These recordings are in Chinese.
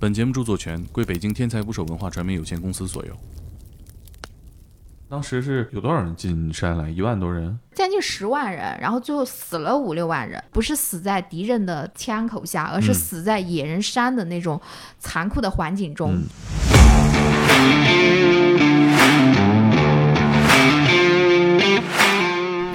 本节目著作权归北京天才捕手文化传媒有限公司所有。当时是有多少人进山来？一万多人。将近十万人，然后最后死了五六万人，不是死在敌人的枪口下，而是嗯死在野人山的那种残酷的环境中。嗯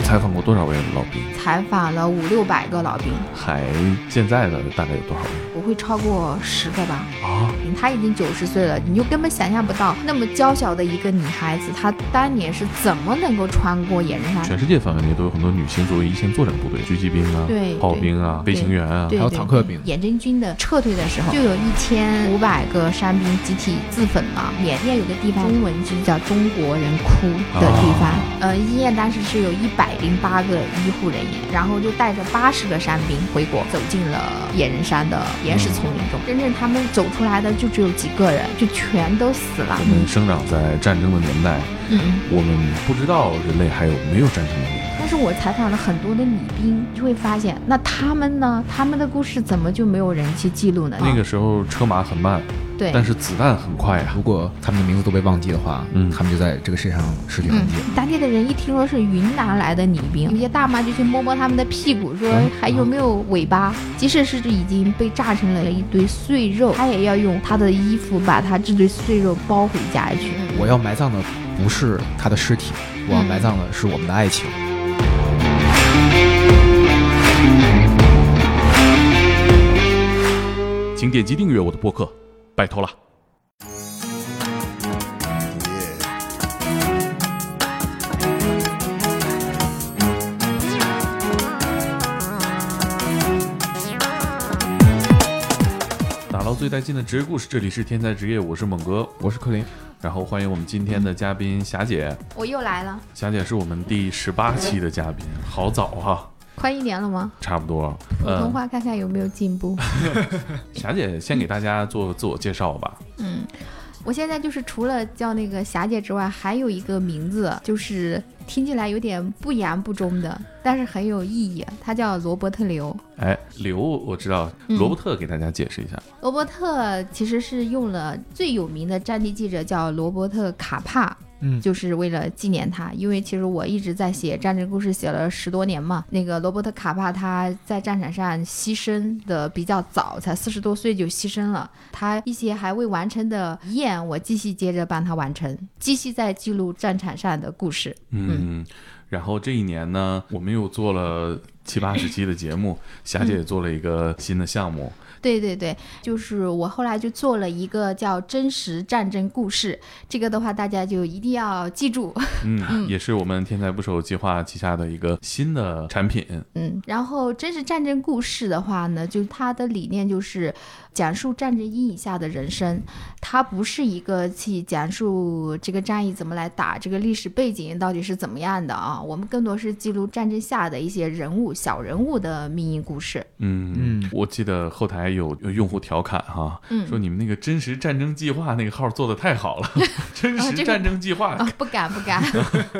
采访过多少位老兵？采访了五六百个老兵，还健在的大概有多少人不会超过十个吧。啊？她已经九十岁了，你就根本想象不到那么娇小的一个女孩子，她当年是怎么能够穿过野人山？全世界范围内都有很多女性作为一线作战部队，狙击兵啊、对炮兵啊、飞行员啊。还有坦克兵对远征军的撤退的时候，就有一千五百个山兵集体自焚嘛。缅甸有个地方，中文就叫“中国人哭”的地方。呃，医院当时是有一百零八个医护人员，然后就带着八十个山兵回国，走进了野人山的岩石丛林中。真正他们走出来的就只有几个人，就全都死了我。们生长在战争的年代，嗯嗯。我们不知道人类还有没有战争的年代。但是我采访了很多的女兵，就会发现，那他们呢？他们的故事怎么就没有人去记录呢？那个时候车马很慢，对，但是子弹很快啊。如果他们的名字都被忘记的话，嗯他们就在这个世界上失去痕嗯迹。，当地的人一听说是云南来的女兵，有些大妈就去摸摸他们的屁股，说嗯还有没有尾巴。即使是已经被炸成了一堆碎肉，他也要用他的衣服把他这堆碎肉包回家去。我要埋葬的不是他的尸体，我要埋葬的是我们的爱情。请点击订阅我的播客，拜托了。打捞最带劲的职业故事，这里是天才职业，我是猛哥，我是克林，然后欢迎我们今天的嘉宾霞姐，我又来了，霞姐是我们第十八期的嘉宾，好早哈、快一年了吗？差不多。普通话看看有没有进步。霞姐先给大家做个自我介绍吧。嗯，我现在就是除了叫那个霞姐之外，还有一个名字，就是听起来有点不言不忠的，但是很有意义。他叫罗伯特刘。哎，刘我知道，嗯罗伯特给大家解释一下。罗伯特其实是用了最有名的战地记者叫罗伯特卡帕，嗯，就是为了纪念他。因为其实我一直在写战争故事，写了十多年嘛。那个罗伯特卡帕他在战场上牺牲的比较早，才四十多岁就牺牲了。他一些还未完成的遗言，我继续接着帮他完成，继续在记录战场上的故事。嗯，然后这一年呢，我们又做了七八十期的节目，霞姐也做了一个新的项目。对对对，就是我后来就做了一个叫真实战争故事，这个的话大家就一定要记住。嗯，也是我们天才捕手计划旗下的一个新的产品。嗯，然后真实战争故事的话呢，就它的理念就是讲述战争阴影下的人生，它不是一个去讲述这个战役怎么来打，这个历史背景到底是怎么样的啊。我们更多是记录战争下的一些人物、小人物的命运故事。嗯嗯我记得后台有有用户调侃哈，嗯说你们那个真实战争计划那个号做的太好了，真实战争计划，啊，不敢不敢，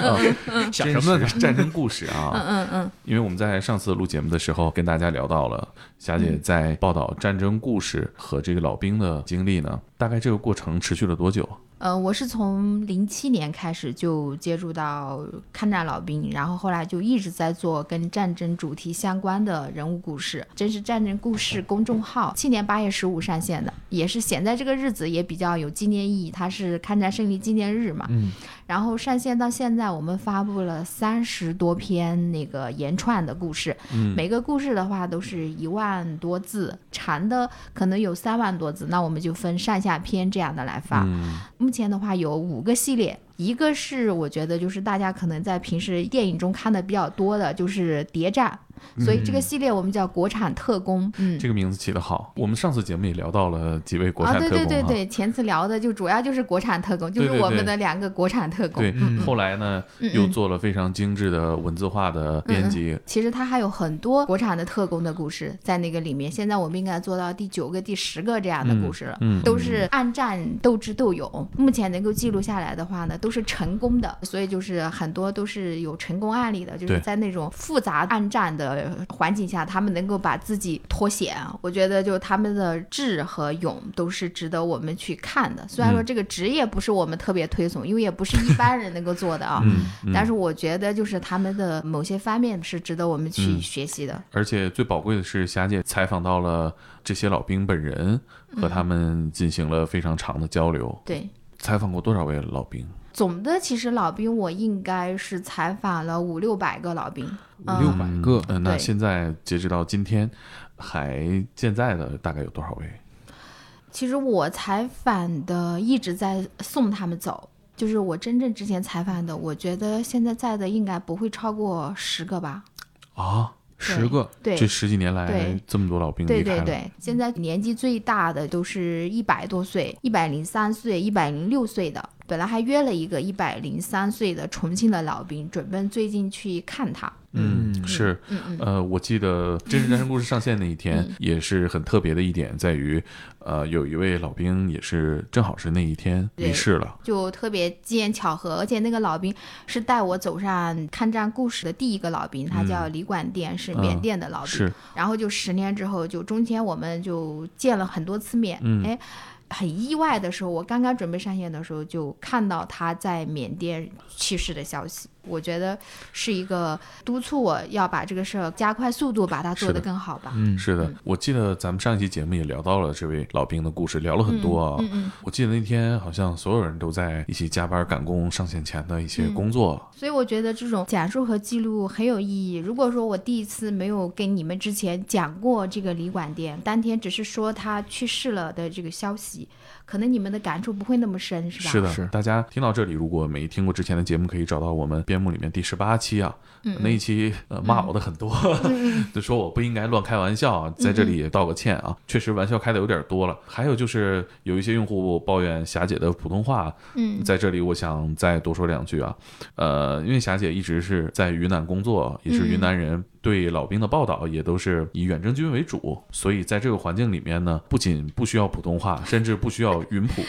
想什么呢战争故事啊。嗯嗯嗯。因为我们在上次录节目的时候跟大家聊到了霞姐在报道战争故事和这个老兵的经历呢，大概这个过程持续了多久？呃，我是从零七年开始就接触到抗战老兵，然后后来就一直在做跟战争主题相关的人物故事。真是战争故事公众号去年八月十五上线的，也是现在这个日子也比较有纪念意义，它是抗战胜利纪念日嘛。嗯，然后上线到现在，我们发布了三十多篇那个原创的故事，嗯每个故事的话都是一万多字，长的可能有三万多字，那我们就分上下篇这样的来发。嗯目前的话有五个系列，一个是我觉得就是大家可能在平时电影中看的比较多的，就是谍战，所以这个系列我们叫国产特工。嗯，这个名字起得好。我们上次节目也聊到了几位国啊，产特工啊。对对对对，前次聊的就主要就是国产特工，就是我们的两个国产特工。对嗯后来呢，又做了非常精致的文字化的编辑。其实它还有很多国产的特工的故事在那个里面。现在我们应该做到第九个、第十个这样的故事了，都是暗战斗智斗勇。目前能够记录下来的话呢，都是成功的，所以就是很多都是有成功案例的，就是在那种复杂暗战的的环境下，他们能够把自己脱险，我觉得就他们的智和勇都是值得我们去看的。虽然说这个职业不是我们特别推崇，因为也不是一般人能够做的啊，嗯，嗯但是我觉得就是他们的某些方面是值得我们去嗯学习的。而且最宝贵的是，霞姐采访到了这些老兵本人，和他们进行了非常长的交流。对。采访过多少位老兵？总的其实老兵我应该是采访了五六百个老兵，五六百个，嗯，那现在截止到今天，还健在的大概有多少位？其实我采访的一直在送他们走，就是我真正之前采访的，我觉得现在在的应该不会超过十个吧。啊，十个，对这十几年来这么多老兵对对对，现在年纪最大的都是一百多岁，一百零三岁、一百零六岁的。本来还约了一个一百零三岁的重庆的老兵，准备最近去看他。嗯，嗯是，嗯嗯，呃，我记得《真实战争故事》上线那一天嗯，也是很特别的一点，在于，呃，有一位老兵也是正好是那一天离世了。就特别机缘巧合，而且那个老兵是带我走上抗战故事的第一个老兵，他叫李管店，是缅甸的老兵。是，然后就十年之后，就中间我们就见了很多次面，嗯哎。很意外的时候，我刚刚准备上线的时候，就看到他在缅甸去世的消息。我觉得是一个督促我要把这个事儿加快速度，把它做得更好吧。嗯，是的嗯，我记得咱们上一期节目也聊到了这位老兵的故事，聊了很多啊。嗯嗯。我记得那天好像所有人都在一起加班赶工上线前的一些嗯工作。所以我觉得这种讲述和记录很有意义。如果说我第一次没有跟你们之前讲过这个旅馆店，当天只是说他去世了的这个消息，可能你们的感触不会那么深，是吧？是的，是大家听到这里，如果没听过之前的节目，可以找到我们编目里面第十八期啊，嗯那一期呃骂我的很多，就说我不应该乱开玩笑啊，在这里也道个歉啊，确实玩笑开的有点多了。还有就是有一些用户抱怨霞姐的普通话，嗯在这里我想再多说两句啊，呃，因为霞姐一直是在云南工作，也是云南人。对老兵的报道也都是以远征军为主，所以在这个环境里面呢，不仅不需要普通话，甚至不需要云普、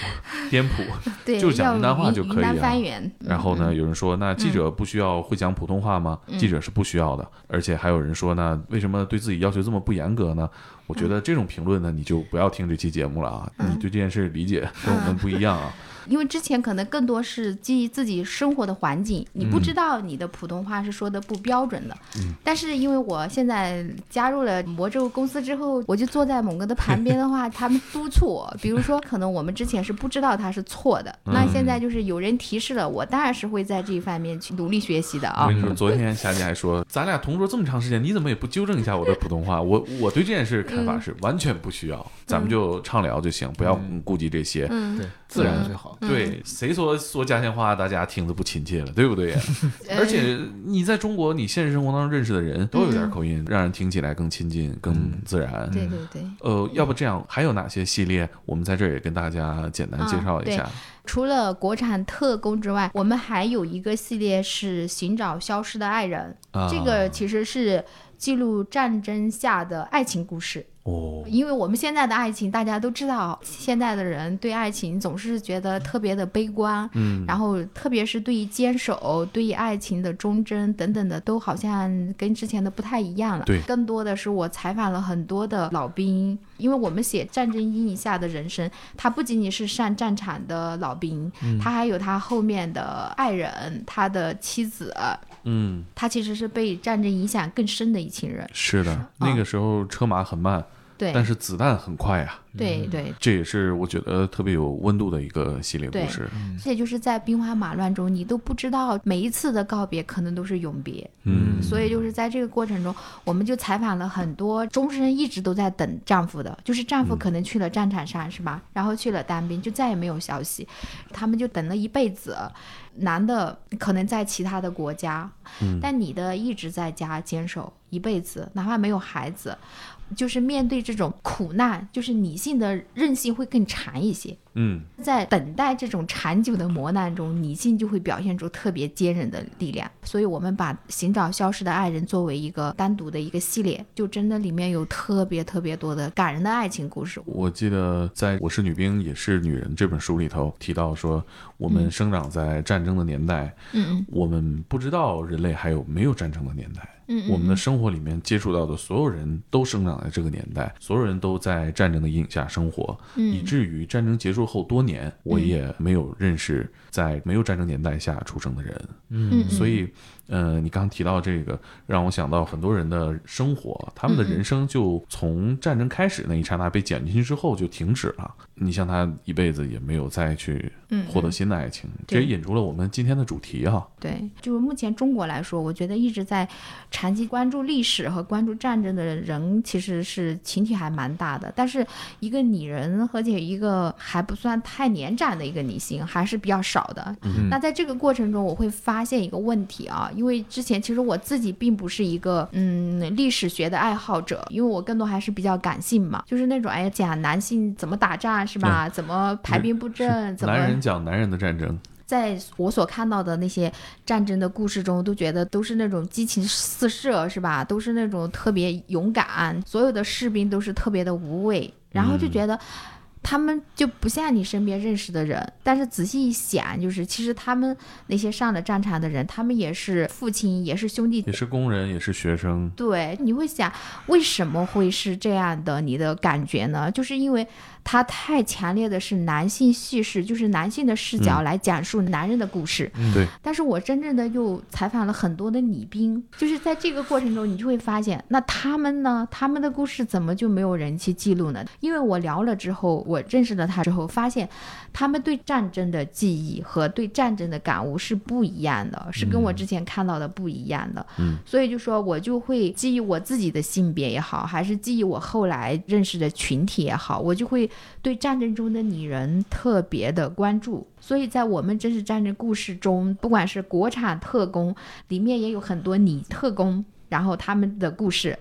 滇普，对，就讲云南话就可以云南啊。然后呢，嗯？有人说，那记者不需要会讲普通话吗？记者是不需要的。而且还有人说呢，为什么对自己要求这么不严格呢？我觉得这种评论呢，你就不要听这期节目了啊！你对这件事理解跟我们不一样啊。因为之前可能更多是基于自己生活的环境，你不嗯知道你的普通话是说的不标准的。但是因为我现在加入了魔咒公司之后，我就坐在猛哥的旁边的话，他们督促我，比如说可能我们之前是不知道他是错的，嗯那现在就是有人提示了，我当然是会在这一方面去努力学习的啊我跟。你说，昨天霞姐还说，咱俩同桌这么长时间，你怎么也不纠正一下我的普通话？我我对这件事看法是完全不需要，咱们就畅聊就行，不要顾及这些。嗯，对，自然最好。对，谁说说家乡话，大家听着不亲切了，对不对？而且你在中国，你现实生活当中认识的人都有点口音，让人听起来更亲近、更自然。对对对。呃，要不这样，还有哪些系列？我们在这儿也跟大家简单介绍一下。除了国产特工之外，我们还有一个系列是寻找消失的爱人，啊，这个其实是记录战争下的爱情故事。哦，因为我们现在的爱情，大家都知道，现在的人对爱情总是觉得特别的悲观，嗯，然后特别是对于坚守、对于爱情的忠贞等等的，都好像跟之前的不太一样了。对更多的是我采访了很多的老兵，因为我们写战争阴影下的人生，他不仅仅是上战场的老兵，他还有他后面的爱人、他的妻子，嗯，他其实是被战争影响更深的一群人。是的，那个时候车马很慢，对，但是子弹很快啊。对对，这也是我觉得特别有温度的一个系列故事。而且就是在兵荒马乱中，你都不知道每一次的告别可能都是永别。嗯，所以就是在这个过程中，我们就采访了很多终身一直都在等丈夫的，就是丈夫可能去了战场上，是吧？然后去了当兵，就再也没有消息，他们就等了一辈子。男的可能在其他的国家，但你的一直在家坚守一辈子，哪怕没有孩子，就是面对这种苦难，就是女性的韧性会更长一些。嗯，在等待这种长久的磨难中，女性就会表现出特别坚韧的力量。所以，我们把寻找消失的爱人作为一个单独的一个系列，就真的里面有特别特别多的感人的爱情故事。我记得在《我是女兵也是女人》这本书里头提到说，我们生长在战争的年代，嗯我们不知道人类还有没有战争的年代。嗯我们的生活里面接触到的所有人都生长在这个年代，所有人都在战争的阴影下生活，嗯以至于战争结束后多年，我也没有认识在没有战争年代下出生的人。嗯，所以，呃，你刚提到这个，让我想到很多人的生活，他们的人生就从战争开始那一刹那被剪进去之后就停止了。你像他一辈子也没有再去嗯获得新的爱情，这也引出了我们今天的主题哈。对，就是目前中国来说，我觉得一直在长期关注历史和关注战争的人，其实是群体还蛮大的。但是一个女人，而且一个还不算太年长的一个女性，还是比较少的。那在这个过程中，我会发现一个问题啊，因为之前其实我自己并不是一个嗯历史学的爱好者，因为我更多还是比较感性嘛，就是那种哎讲男性怎么打仗是吧？怎么排兵布阵？怎么男人讲男人的战争，在我所看到的那些战争的故事中，都觉得都是那种激情四射，是吧？都是那种特别勇敢，所有的士兵都是特别的无畏，然后就觉得。他们就不像你身边认识的人，但是仔细一想，就是其实他们那些上了战场的人，他们也是父亲，也是兄弟也是工人，也是学生。对，你会想为什么会是这样的？你的感觉呢？就是因为他太强烈的是男性叙事，就是男性的视角来讲述男人的故事。对，但是我真正的又采访了很多的女兵，就是在这个过程中，你就会发现，那他们呢？他们的故事怎么就没有人去记录呢？因为我聊了之后，我认识了他之后，发现他们对战争的记忆和对战争的感悟是不一样的，是跟我之前看到的不一样的。嗯，所以就说我就会基于我自己的性别也好，还是基于我后来认识的群体也好，我就会对战争中的女人特别的关注。所以在我们真实战争故事中，不管是国产特工，里面也有很多女特工，然后他们的故事。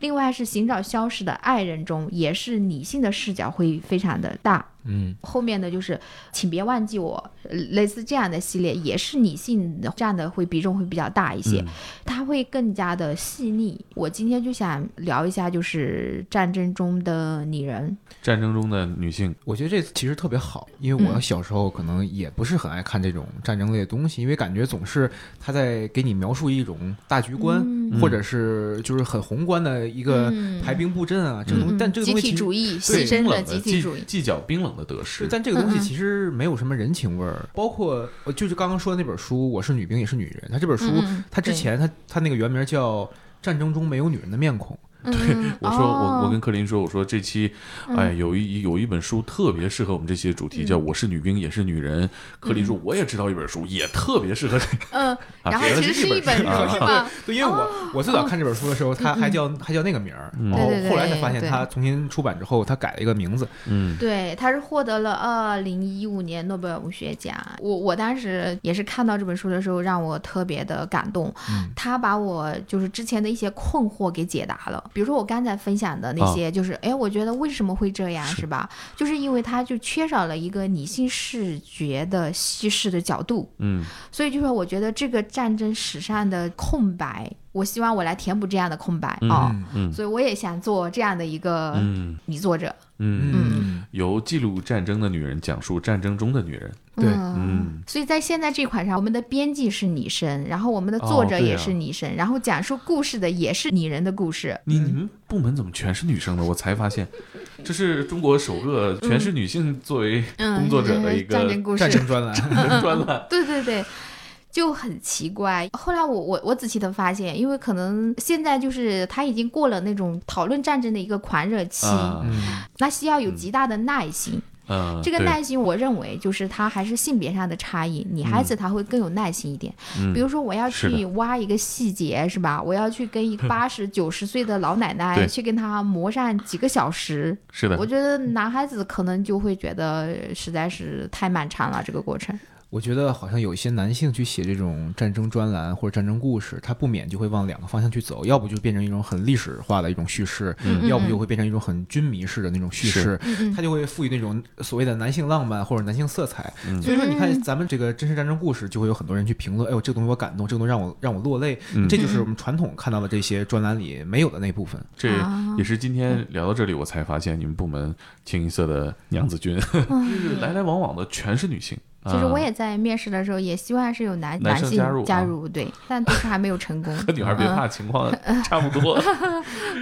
另外是寻找消失的爱人中，也是女性的视角会非常的大。嗯，后面的就是，请别忘记我，呃类似这样的系列也是女性占的会比重会比较大一些，它会更加的细腻。我今天就想聊一下，就是战争中的女人。战争中的女性，我觉得这其实特别好，因为我嗯小时候可能也不是很爱看这种战争类的东西，因为感觉总是他在给你描述一种大局观，嗯。或者是就是很宏观的一个嗯。排兵布阵啊，这个东西，嗯。但这个集东西集体主义，对。牺牲的集体主义。计较冰冷的得，失。但这个东西其实没有什么人情味儿，包括呃就是刚刚说的那本书《我是女兵也是女人》，他这本书他之前他他那个原名叫《战争中没有女人的面孔》，对我说我我跟克林说，我说这期，嗯哎，有一有一本书特别适合我们这期的主题，叫《我是女兵也是女人》。克林说我也知道一本书，也特别适合这个。嗯，啊然后其实是一本书啊是吧？对，因为我我最早看这本书的时候，他还叫还叫那个名儿，嗯然后对对对后来才发现对他重新出版之后，他改了一个名字。嗯对，他是获得了二零一五年诺贝尔文学奖。我我当时也是看到这本书的时候，让我特别的感动。嗯他把我就是之前的一些困惑给解答了。比如说我刚才分享的那些，就是哎、我觉得为什么会这样，是吧？就是因为他就缺少了一个理性视觉的叙事的角度。嗯所以就说，我觉得这个战争史上的空白，我希望我来填补这样的空白啊哦。嗯所以我也想做这样的一个嗯女作者。嗯，嗯，由记录战争的女人讲述战争中的女人。对嗯所以在现在这款上，我们的编辑是女生，然后我们的作者也是女生，然后讲述故事的也是女人的故事。你你们部门怎么全是女生呢？我才发现，这是中国首个全是女性作为嗯，工作者的一个战争故事战，争专栏，专栏。对 对对。就很奇怪。后来我我我仔细的发现，因为可能现在就是他已经过了那种讨论战争的一个狂热期，那需要有极大的耐心。嗯，对这个耐心，我认为就是他还是性别上的差异，女孩子她会更有耐心一点。嗯比如说，我要去挖一个细节，是吧？我要去跟一个 八十九十岁的老奶奶去跟她磨上几个小时，是的我，觉得男孩子可能就会觉得实在是太漫长了，这个过程。我觉得好像有一些男性去写这种战争专栏或者战争故事，他不免就会往两个方向去走，要不就变成一种很历史化的一种叙事，嗯要不就会变成一种很军迷式的那种叙事，他就会赋予那种所谓的男性浪漫或者男性色彩。嗯所以说，你看咱们这个真实战争故事，就会有很多人去评论，哎呦，这个东西我感动，这个东西让我让我落泪，嗯这就是我们传统看到的这些专栏里没有的那部分。这啊也是今天聊到这里，我才发现你们部门清一色的娘子军，就是来来往往的全是女性。其实我也在面试的时候也希望是有男男性加入加啊入对，但都是还没有成功。和女孩别怕情况 差不多。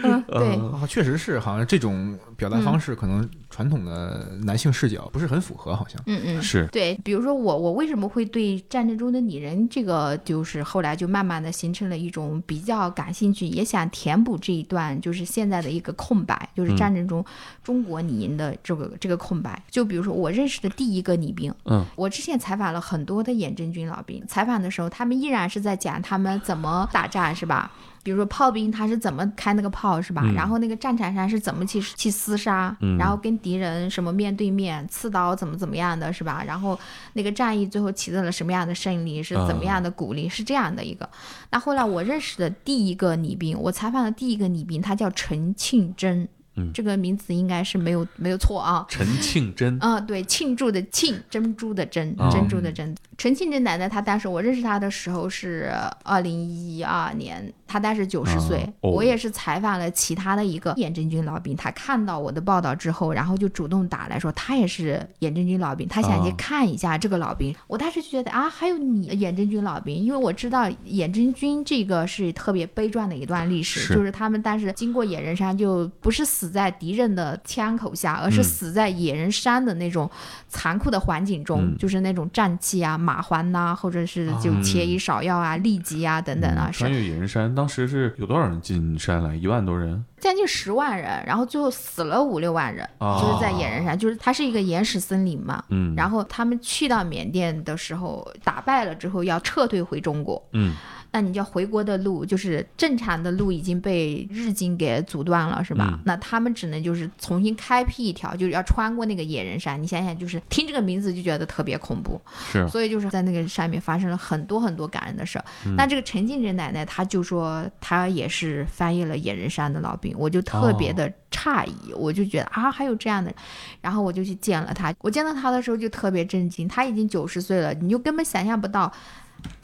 嗯，对，啊，确实是，好像这种表达方式可能传统的男性视角不是很符合，好像。嗯嗯。是，对，比如说我，我为什么会对战争中的女人这个，就是后来就慢慢的形成了一种比较感兴趣，也想填补这一段就是现在的一个空白，就是嗯战争中中国女人的这个、这个空白。就比如说我认识的第一个女兵，嗯，我之前采访了很多的远征军老兵，采访的时候他们依然是在讲他们怎么打仗，是吧？比如说炮兵他是怎么开那个炮是吧？嗯然后那个战场上是怎么去去厮杀，嗯然后跟敌人什么面对面刺刀怎么怎么样的是吧？然后那个战役最后取得了什么样的胜利，是怎么样的鼓励，是这样的一个。那后来我认识的第一个女兵，我采访的第一个女兵，她叫陈庆珍，嗯这个名字应该是没有没有错啊。陈庆珍，啊、对，庆祝的庆，珍珠的珍，哦珍珠的珍。陈庆珍奶奶，她当时我认识她的时候是二零一二年，她当时九十岁。哦我也是采访了其他的一个远征军老兵，他看到我的报道之后，然后就主动打来说他也是远征军老兵，他想去哦看一下这个老兵。我当时就觉得啊，还有你远征军老兵，因为我知道远征军这个是特别悲壮的一段历史，是就是他们当时经过野人山，就不是死在敌人的枪口下，而是嗯。死在野人山的那种残酷的环境中，嗯。就是那种战气啊、马环呐、或者是就嗯切衣芍药啊、痢疾啊等等啊，是嗯穿越野人山，当时是有多少人进山来？一万多人？将近十万人，然后最后死了五六万人，啊，就是在野人山，就是它是一个原始森林嘛。嗯，然后他们去到缅甸的时候，打败了之后要撤退回中国，嗯那你叫回国的路，就是正常的路已经被日军给阻断了，是吧？嗯那他们只能就是重新开辟一条，就是要穿过那个野人山。你想想，就是听这个名字就觉得特别恐怖，是所以就是在那个上面发生了很多很多感人的事儿。嗯那这个陈静珍奶奶，她就说她也是翻译了野人山的老兵，我就特别的诧异，我就觉得啊还有这样的，然后我就去见了她。我见到她的时候就特别震惊，她已经九十岁了，你就根本想象不到。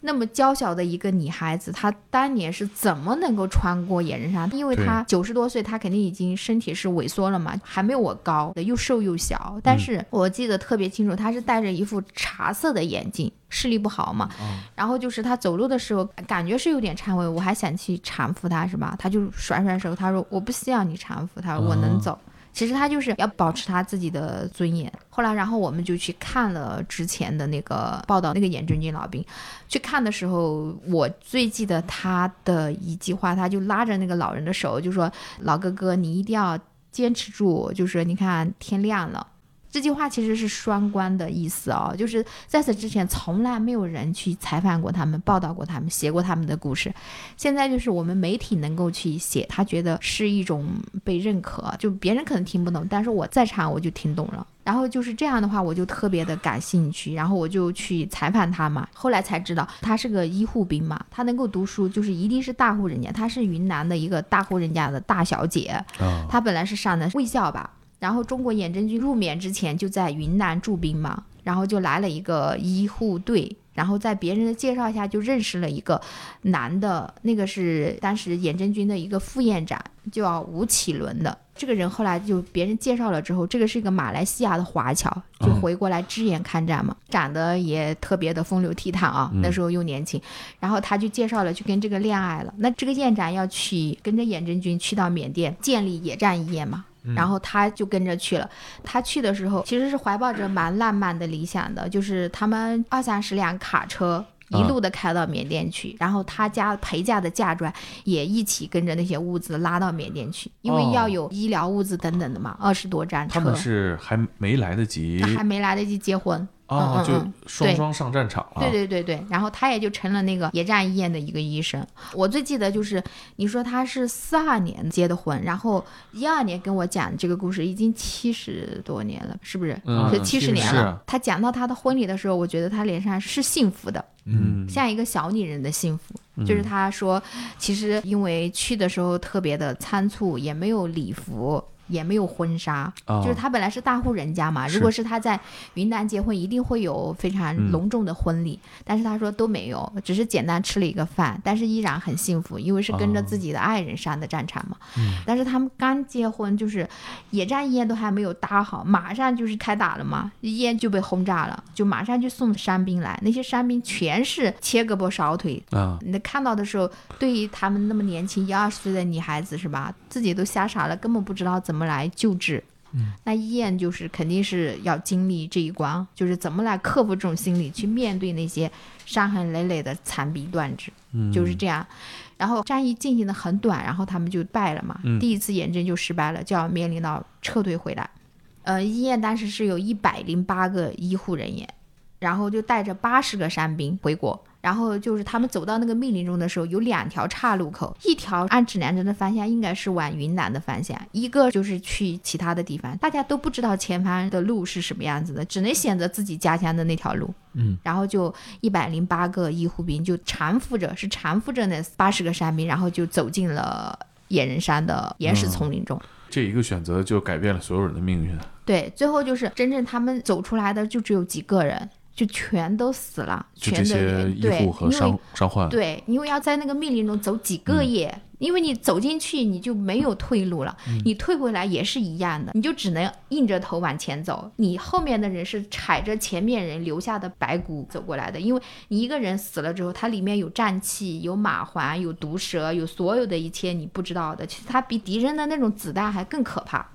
那么娇小的一个女孩子，她当年是怎么能够穿过野人山？因为她九十多岁，她肯定已经身体是萎缩了嘛，还没有我高，又瘦又小。但是我记得特别清楚，她是戴着一副茶色的眼镜，视力不好嘛。然后就是她走路的时候，感觉是有点颤巍，我还想去搀扶她，是吧？她就甩甩手，她说我不需要你搀扶，她说我能走。其实他就是要保持他自己的尊严。后来，然后我们就去看了之前的那个报道，那个严正军老兵。去看的时候，我最记得他的一句话，他就拉着那个老人的手，就说：“老哥哥，你一定要坚持住。”就是你看天亮了。这句话其实是双关的意思哦，就是在此之前从来没有人去采访过他们、报道过他们、写过他们的故事，现在就是我们媒体能够去写，他觉得是一种被认可，就别人可能听不懂，但是我在场我就听懂了。然后就是这样的话，我就特别的感兴趣，然后我就去采访他嘛。后来才知道他是个医护兵嘛，他能够读书，就是一定是大户人家，他是云南的一个大户人家的大小姐，啊，他本来是上的卫校吧，然后中国远征军入缅之前就在云南驻兵嘛，然后就来了一个医护队，然后在别人的介绍下就认识了一个男的，那个是当时远征军的一个副院长，叫吴启伦的。这个人后来就别人介绍了之后，这个是一个马来西亚的华侨，就回过来支援抗战嘛，长得也特别的风流倜傥啊，那时候又年轻，然后他就介绍了去跟这个恋爱了。那这个院长要去跟着远征军去到缅甸建立野战医院嘛，然后他就跟着去了。他去的时候其实是怀抱着蛮浪漫的理想的，就是他们二三十辆卡车。一路的开到缅甸去，然后他家陪嫁的嫁妆也一起跟着那些物资拉到缅甸去，因为哦要有医疗物资等等的嘛，二十多站车他们，是还没来得及还没来得及结婚，啊，就双双上战场了。对对对对，然后他也就成了那个野战医院的一个医生。我最记得就是你说他是四二年结的婚，然后一二年跟我讲这个故事，已经七十多年了，是不是？嗯是七十年了。他讲到他的婚礼的时候，我觉得他脸上是幸福的，嗯，像一个小女人的幸福。就是他说，其实因为去的时候特别的仓促，也没有礼服，也没有婚纱，啊，就是他本来是大户人家嘛，如果是他在云南结婚，一定会有非常嗯。隆重的婚礼，但是他说都没有，只是简单吃了一个饭，但是依然很幸福，因为是跟着哦自己的爱人上的战场嘛。嗯。但是他们刚结婚，就是野战衣都还没有搭好，马上就是开打了嘛，烟就被轰炸了，就马上就送伤兵来，那些伤兵全是切胳膊少腿，啊，你看到的时候，对于他们那么年轻一二十岁的女孩子是吧，自己都吓傻了，根本不知道怎么来救治。嗯，那医院就是肯定是要经历这一关，就是怎么来克服这种心理，去面对那些伤痕累累的残臂断肢，嗯，就是这样。然后战役进行的很短，然后他们就败了嘛，嗯第一次远征就失败了，就要面临到撤退回来。呃，医院当时是有一百零八个医护人员，然后就带着八十个山兵回国。然后就是他们走到那个密林中的时候，有两条岔路口，一条按指南针的方向应该是往云南的方向，一个就是去其他的地方。大家都不知道前方的路是什么样子的，只能选择自己家乡的那条路。嗯，然后就一百零八个医护兵就搀扶着，是搀扶着那八十个山兵，然后就走进了野人山的原始丛林中。这一个选择就改变了所有人的命运。对，最后就是真正他们走出来的就只有几个人，就全都死了，就全的这些医对，护和因为伤伤患，对，因为要在那个密林中走几个嗯月，因为你走进去你就没有退路了，嗯你退回来也是一样的，你就只能硬着头往前走。你后面的人是踩着前面人留下的白骨走过来的，因为你一个人死了之后，它里面有瘴气、有马环、有毒蛇、有所有的一切你不知道的，其实它比敌人的那种子弹还更可怕。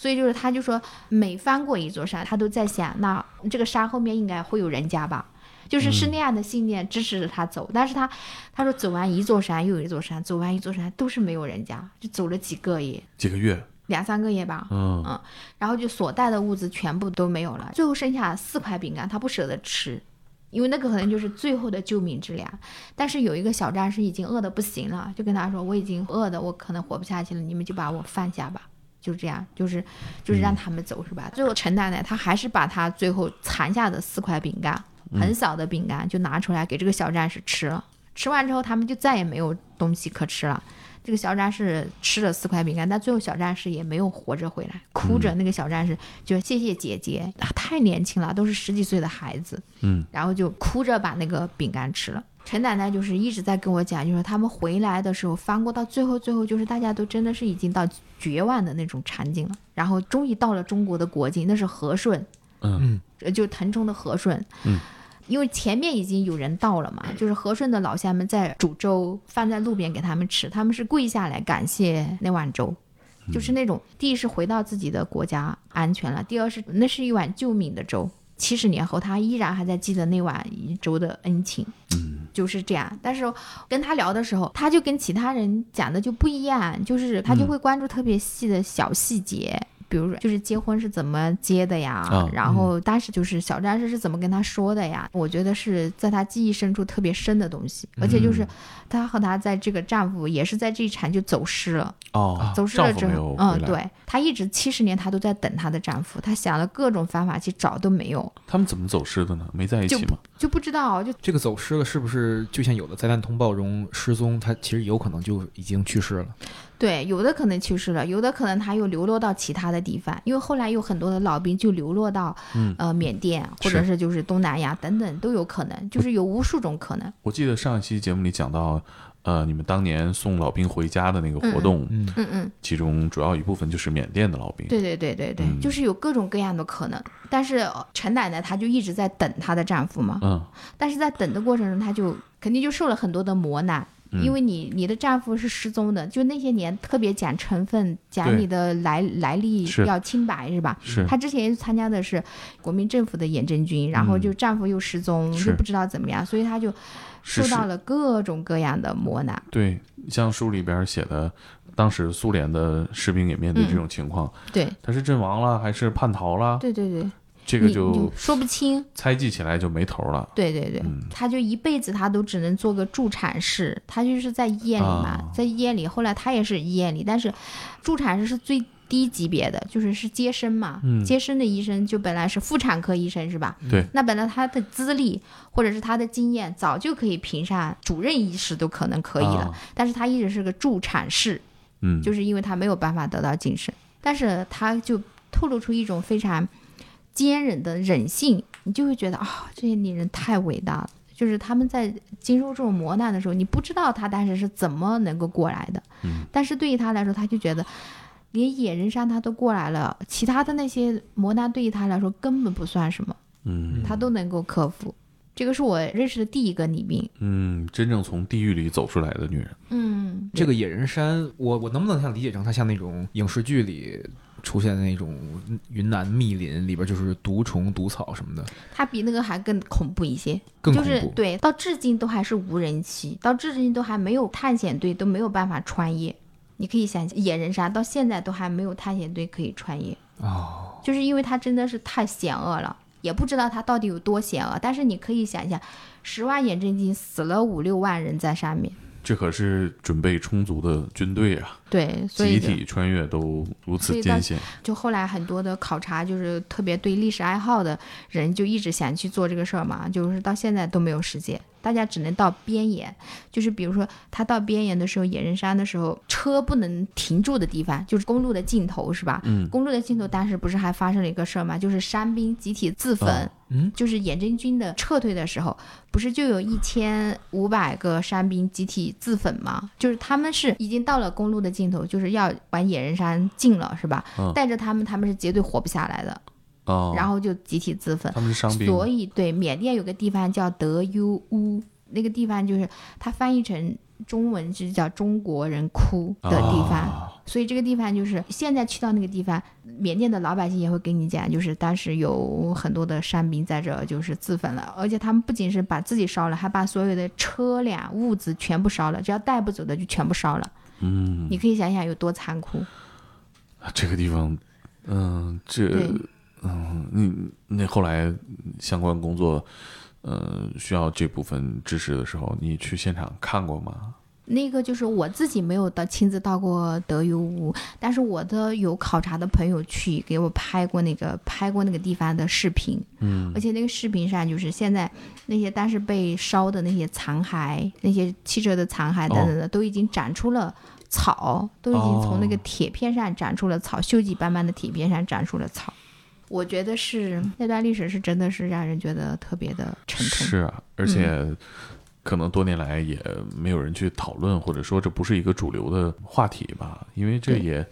所以就是，他就说，每翻过一座山，他都在想，那这个山后面应该会有人家吧？就是是那样的信念支持着他走，但是他他说走完一座山又一座山，走完一座山都是没有人家，就走了几个月，几个月，两三个月吧，嗯然后就所带的物资全部都没有了，最后剩下四块饼干，他不舍得吃。因为那个可能就是最后的救命之粮，但是有一个小战士已经饿得不行了，就跟他说：“我已经饿的我可能活不下去了，你们就把我放下吧。”就这样，就是就是让他们走是吧？最后陈奶奶她还是把她最后残下的四块饼干，很小的饼干就拿出来给这个小战士吃了。吃完之后，他们就再也没有东西可吃了。这个小战士吃了四块饼干，但最后小战士也没有活着回来，哭着。那个小战士就谢谢姐姐，啊太年轻了，都是十几岁的孩子，嗯，然后就哭着把那个饼干吃了。陈奶奶就是一直在跟我讲，就是他们回来的时候翻过到最后，最后就是大家都真的是已经到绝望的那种场景了。然后终于到了中国的国境，那是和顺，嗯呃就腾冲的和顺。嗯。因为前面已经有人到了嘛，就是和顺的老乡们在煮粥，放在路边给他们吃，他们是跪下来感谢那碗粥，就是那种第一是回到自己的国家安全了，第二是那是一碗救命的粥，七十年后他依然还在记得那碗粥的恩情。嗯就是这样。但是跟他聊的时候，他就跟其他人讲的就不一样，就是他就会关注特别细的小细节。比如说，就是结婚是怎么结的呀？啊然后当时就是小战士是怎么跟他说的呀？我觉得是在他记忆深处特别深的东西，而且就是他和他在这个丈夫也是在这一场就走失了。哦，走失了之后，嗯，对她一直七十年她都在等她的丈夫，她想了各种方法去找都没有，他们怎么走失的呢？没在一起吗？就不知道就这个走失了，是不是就像有的灾难通报中失踪，他其实有可能就已经去世了？对，有的可能去世了，有的可能他又流落到其他的地方，因为后来有很多的老兵就流落到、嗯呃缅甸或者是就是东南亚等等都有可能，就是有无数种可能。我记得上一期节目里讲到，呃，你们当年送老兵回家的那个活动，嗯，嗯嗯，其中主要一部分就是缅甸的老兵。对对对对对，嗯就是有各种各样的可能。但是呃陈奶奶她就一直在等她的丈夫嘛，嗯但是在等的过程中，她就肯定就受了很多的磨难。嗯。因为你你的丈夫是失踪的，就那些年特别讲成分，讲你的来来历是。要清白是吧？是。她之前参加的是国民政府的远征军，然后就丈夫又失踪，又不知道怎么样，所以她就受到了各种各样的磨难。对，像书里边写的，当时苏联的士兵也面对这种情况，对。他是阵亡了还是叛逃了？对对对，这个就就说不清。猜忌起来就没头了。对对对，嗯她就一辈子他都只能做个助产士，他就是在医院里嘛，啊在医院里，后来他也是医院里，但是助产士是最低级别的，就是是接生嘛，嗯接生的医生就本来是妇产科医生是吧？对，那本来他的资历或者是他的经验早就可以评上主任医师都可能可以了，啊但是他一直是个助产士，嗯，就是因为他没有办法得到晋升。但是他就透露出一种非常坚韧的忍性，你就会觉得啊、这些女人太伟大了。就是他们在经受这种磨难的时候，你不知道她当时是怎么能够过来的，嗯但是对于她来说，她就觉得连野人山她都过来了，其他的那些磨难对于她来说根本不算什么，嗯她都能够克服。这个是我认识的第一个女兵。嗯，真正从地狱里走出来的女人。嗯，这个野人山，我我能不能像理解成她像那种影视剧里出现那种云南密林里边就是毒虫、毒草什么的，它比那个还更恐怖一些，更恐怖。就是对，到至今都还是无人区，到至今都还没有探险队都没有办法穿越。你可以想，野人山到现在都还没有探险队可以穿越，哦，就是因为它真的是太险恶了，也不知道它到底有多险恶。但是你可以想象，十万远征军死了五六万人在上面，这可是准备充足的军队啊！对，所以集体穿越都如此艰险。就后来很多的考察，就是特别对历史爱好的人，就一直想去做这个事儿嘛，就是到现在都没有时间，大家只能到边沿，就是比如说他到边沿的时候，野人山的时候，车不能停住的地方，就是公路的尽头，是吧？嗯公路的尽头当时不是还发生了一个事儿吗？就是山兵集体自焚。哦嗯，就是远征军的撤退的时候，不是就有一千五百个山兵集体自焚吗？就是他们是已经到了公路的尽头，就是要往野人山进了，是吧？嗯带着他们，他们是绝对活不下来的，哦，然后就集体自焚。他们是伤兵，所以，对缅甸有个地方叫德优乌，那个地方就是它翻译成中文是叫中国人哭的地方。哦所以这个地方就是现在去到那个地方，缅甸的老百姓也会跟你讲，就是当时有很多的山兵在这儿就是自焚了，而且他们不仅是把自己烧了，还把所有的车辆物资全部烧了，只要带不走的就全部烧了。嗯，你可以想想有多残酷。这个地方，嗯，这，嗯，那那后来相关工作，呃，需要这部分知识的时候，你去现场看过吗？那个就是我自己没有到亲自到过德优乌，但是我的有考察的朋友去给我拍过那个拍过那个地方的视频，嗯。而且那个视频上就是现在那些当时被烧的那些残骸、那些汽车的残骸等等的，都已经长出了草，都已经从那个哦。铁片上长出了草，锈迹斑斑的铁片上长出了草。我觉得是那段历史是真的是让人觉得特别的沉痛。是啊，而且可能多年来也没有人去讨论，或者说这不是一个主流的话题吧，因为这也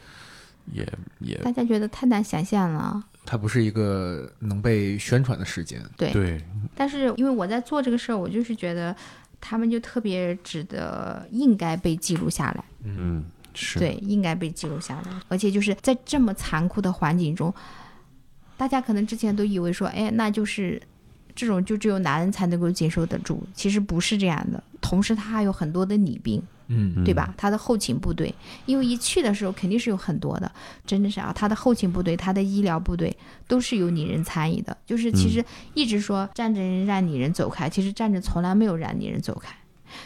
也也大家觉得太难想象了，它不是一个能被宣传的事件。对。对，但是因为我在做这个事儿，我就是觉得他们就特别值得应该被记录下来。嗯，是，对，应该被记录下来。而且就是在这么残酷的环境中，大家可能之前都以为说，哎，那就是这种就只有男人才能够接受得住，其实不是这样的。同时，他还有很多的女兵，嗯对吧？他的后勤部队，因为一去的时候肯定是有很多的，真的是啊，他的后勤部队、他的医疗部队都是有女人参与的。就是其实一直说战争让女人走开，其实战争从来没有让女人走开。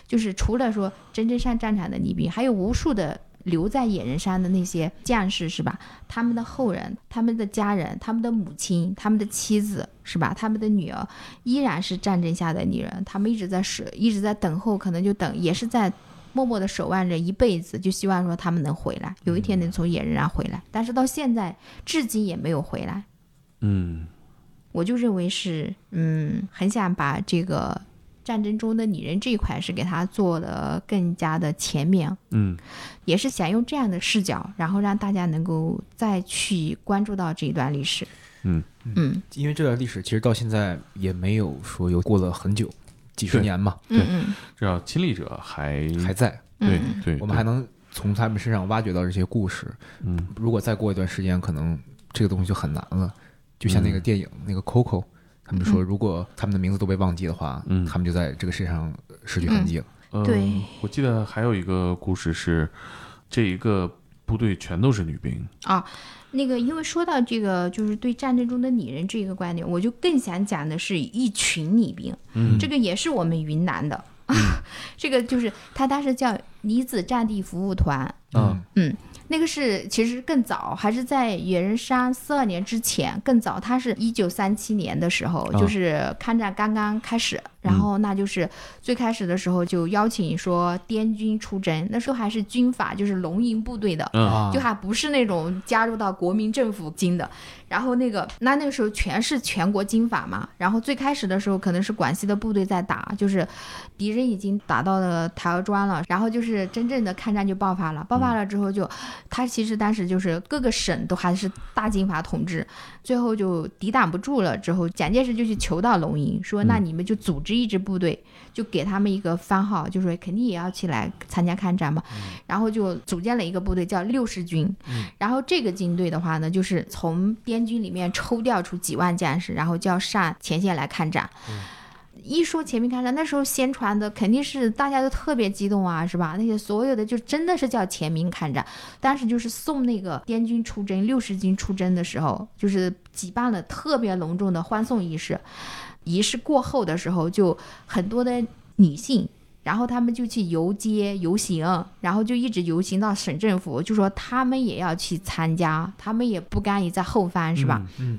就是除了说真正上战场的女兵，还有无数的留在野人山的那些将士，是吧？他们的后人、他们的家人、他们的母亲、他们的妻子，是吧？他们的女儿依然是战争下的女人，他们一直在守，一直在等候，可能就等，也是在默默的守望着一辈子，就希望说他们能回来，有一天能从野人山回来。但是到现在，至今也没有回来。嗯我就认为是，嗯，很想把这个战争中的女人这一块是给它做的更加的前面，嗯。也是想用这样的视角，然后让大家能够再去关注到这一段历史。嗯。嗯。因为这段历史其实到现在也没有说有过了很久，几十年嘛，嗯嗯。这要亲历者还还在，对嗯。对，我们还能从他们身上挖掘到这些故事。嗯。如果再过一段时间，可能这个东西就很难了。就像那个电影、那个 Coco，他们就说，如果他们的名字都被忘记的话，嗯。他们就在这个世界上失去痕迹了。嗯对。我记得还有一个故事是，这一个部队全都是女兵，啊，那个，因为说到这个，就是对战争中的女人这个观点，我就更想讲的是一群女兵，嗯。这个也是我们云南的，这个就是他当时叫女子战地服务团，嗯嗯，那个是其实更早，还是在野人山四二年之前更早。它是一九三七年的时候，啊就是抗战刚刚开始，然后那就是最开始的时候就邀请说滇军出征，那时候还是军阀，就是龙营部队的，嗯啊就还不是那种加入到国民政府军的。然后那个那那个时候全是全国军阀嘛，然后最开始的时候可能是广西的部队在打，就是敌人已经打到了台儿庄了，然后就是真正的抗战就爆发了。爆发了之后就，他其实当时就是各个省都还是大军阀统治，最后就抵挡不住了之后，蒋介石就去求到龙营，说那你们就组织一支部队，就给他们一个番号，就说肯定也要起来参加抗战嘛。然后就组建了一个部队叫六十军，然后这个军队的话呢，就是从滇军里面抽调出几万将士，然后就要上前线来抗战。一说前面抗战，那时候宣传的肯定是大家都特别激动啊，是吧？那些所有的就真的是叫前民抗战。当时就是送那个滇军出征、六十军出征的时候，就是举办了特别隆重的欢送仪式。仪式过后的时候，就很多的女性。然后他们就去游街游行，然后就一直游行到省政府，就说他们也要去参加，他们也不甘于在后方，是吧？嗯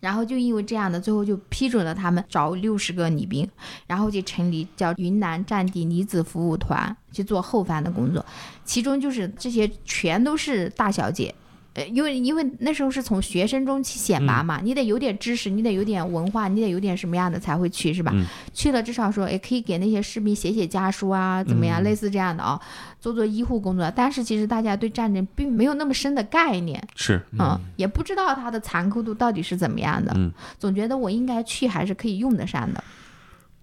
然后就因为这样的，最后就批准了他们找六十个女兵，然后就成立叫云南战地女子服务团去做后方的工作，其中就是这些全都是大小姐。呃，因为因为那时候是从学生中去选拔嘛，你得有点知识，你得有点文化，你得有点什么样的才会去，是吧？嗯去了至少说也可以给那些士兵写写家书啊，怎么样，嗯类似这样的啊，做做医护工作。但是其实大家对战争并没有那么深的概念，是，嗯，也不知道它的残酷度到底是怎么样的，嗯总觉得我应该去还是可以用得上的。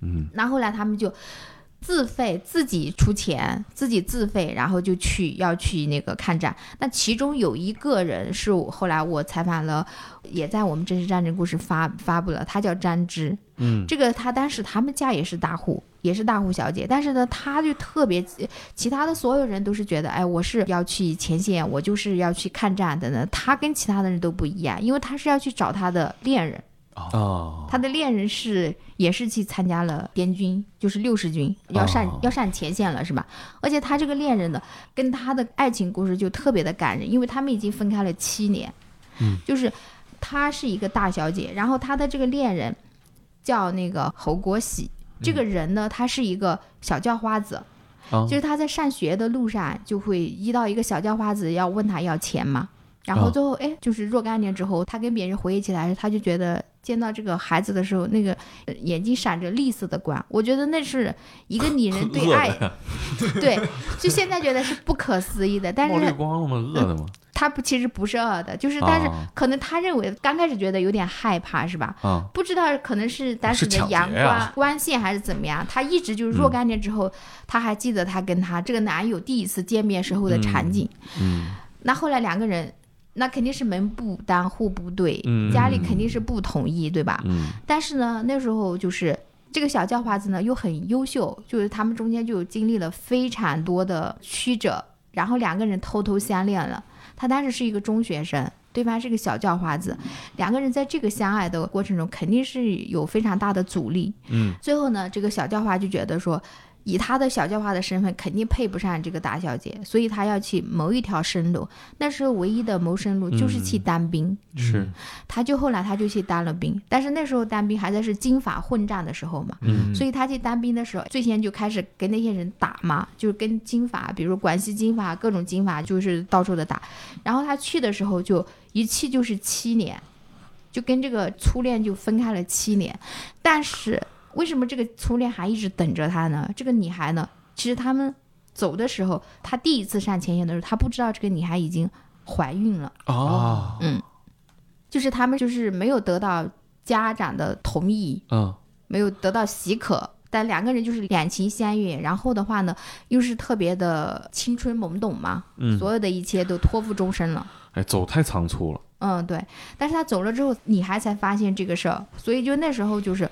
嗯那后来他们就自费自己出钱，自己自费，然后就去要去那个抗战。那其中有一个人是我后来我采访了，也在我们真实战争故事发发布了，他叫张芝。嗯这个他当时他们家也是大户，也是大户小姐，但是呢，他就特别，其他的所有人都是觉得，哎，我是要去前线，我就是要去看战的呢。他跟其他的人都不一样，因为他是要去找他的恋人，哦，他的恋人是也是去参加了滇军，就是六十军，要上、哦要上前线了，是吧？而且他这个恋人呢，跟他的爱情故事就特别的感人，因为他们已经分开了七年，嗯，就是她是一个大小姐，然后她的这个恋人叫那个侯国喜，这个人呢，他是一个小叫花子，啊就是他在上学的路上就会遇到一个小叫花子要问他要钱嘛，然后哦最后哎，就是若干年之后，他跟别人回忆起来，他就觉得见到这个孩子的时候，那个呃眼睛闪着绿色的光，我觉得那是一个女人对爱，对，就现在觉得是不可思议的，光了吗？饿的吗？他不其实不是饿的，就是但是啊可能他认为刚开始觉得有点害怕，是吧？啊，不知道可能是当时的阳光、呀光线还是怎么样，他一直就是若干年之后，他还记得他跟他这个男友第一次见面时候的场景。嗯那后来两个人，那肯定是门不当户不对，嗯家里肯定是不同意，对吧？嗯但是呢，那时候就是这个小叫花子呢又很优秀，就是他们中间就经历了非常多的曲折，然后两个人偷偷相恋了。他当时是一个中学生，对方是个小叫花子，两个人在这个相爱的过程中肯定是有非常大的阻力。嗯最后呢，这个小叫花就觉得说，以他的小叫花的身份，肯定配不上这个大小姐，所以他要去谋一条生路。那时候唯一的谋生路就是去当兵。是他就后来他就去当了兵，但是那时候当兵还在是军阀混战的时候嘛，嗯所以他去当兵的时候，最先就开始跟那些人打嘛，就是跟军阀，比如广西军阀各种军阀，就是到处的打。然后他去的时候就一去就是七年，就跟这个初恋就分开了七年。但是为什么这个初恋还一直等着他呢？这个女孩呢，其实他们走的时候，他第一次上前线的时候，他不知道这个女孩已经怀孕了。啊嗯，就是他们就是没有得到家长的同意，嗯没有得到许可，但两个人就是两情相悦，然后的话呢，又是特别的青春懵懂嘛，嗯，所有的一切都托付终身了。哎，走太仓促了。嗯，对。但是他走了之后，女孩才发现这个事儿，所以就那时候就是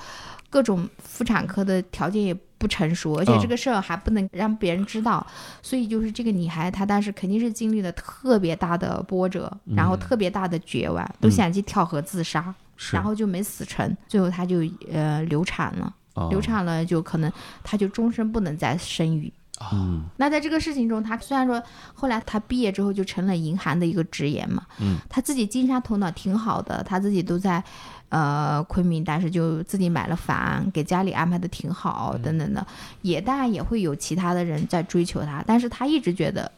各种妇产科的条件也不成熟，而且嗯。这个事儿还不能让别人知道，所以就是这个女孩她当时肯定是经历了特别大的波折，然后特别大的绝望，都嗯。想去跳河自杀，是然后就没死成，最后她就呃流产了，啊流产了就可能她就终身不能再生育。嗯。那在这个事情中，他虽然说后来他毕业之后就成了银行的一个职员嘛，嗯，他自己经商头脑挺好的，他自己都在呃昆明，但是就自己买了房，给家里安排的挺好，等等的，也当然也会有其他的人在追求他，但是他一直觉得。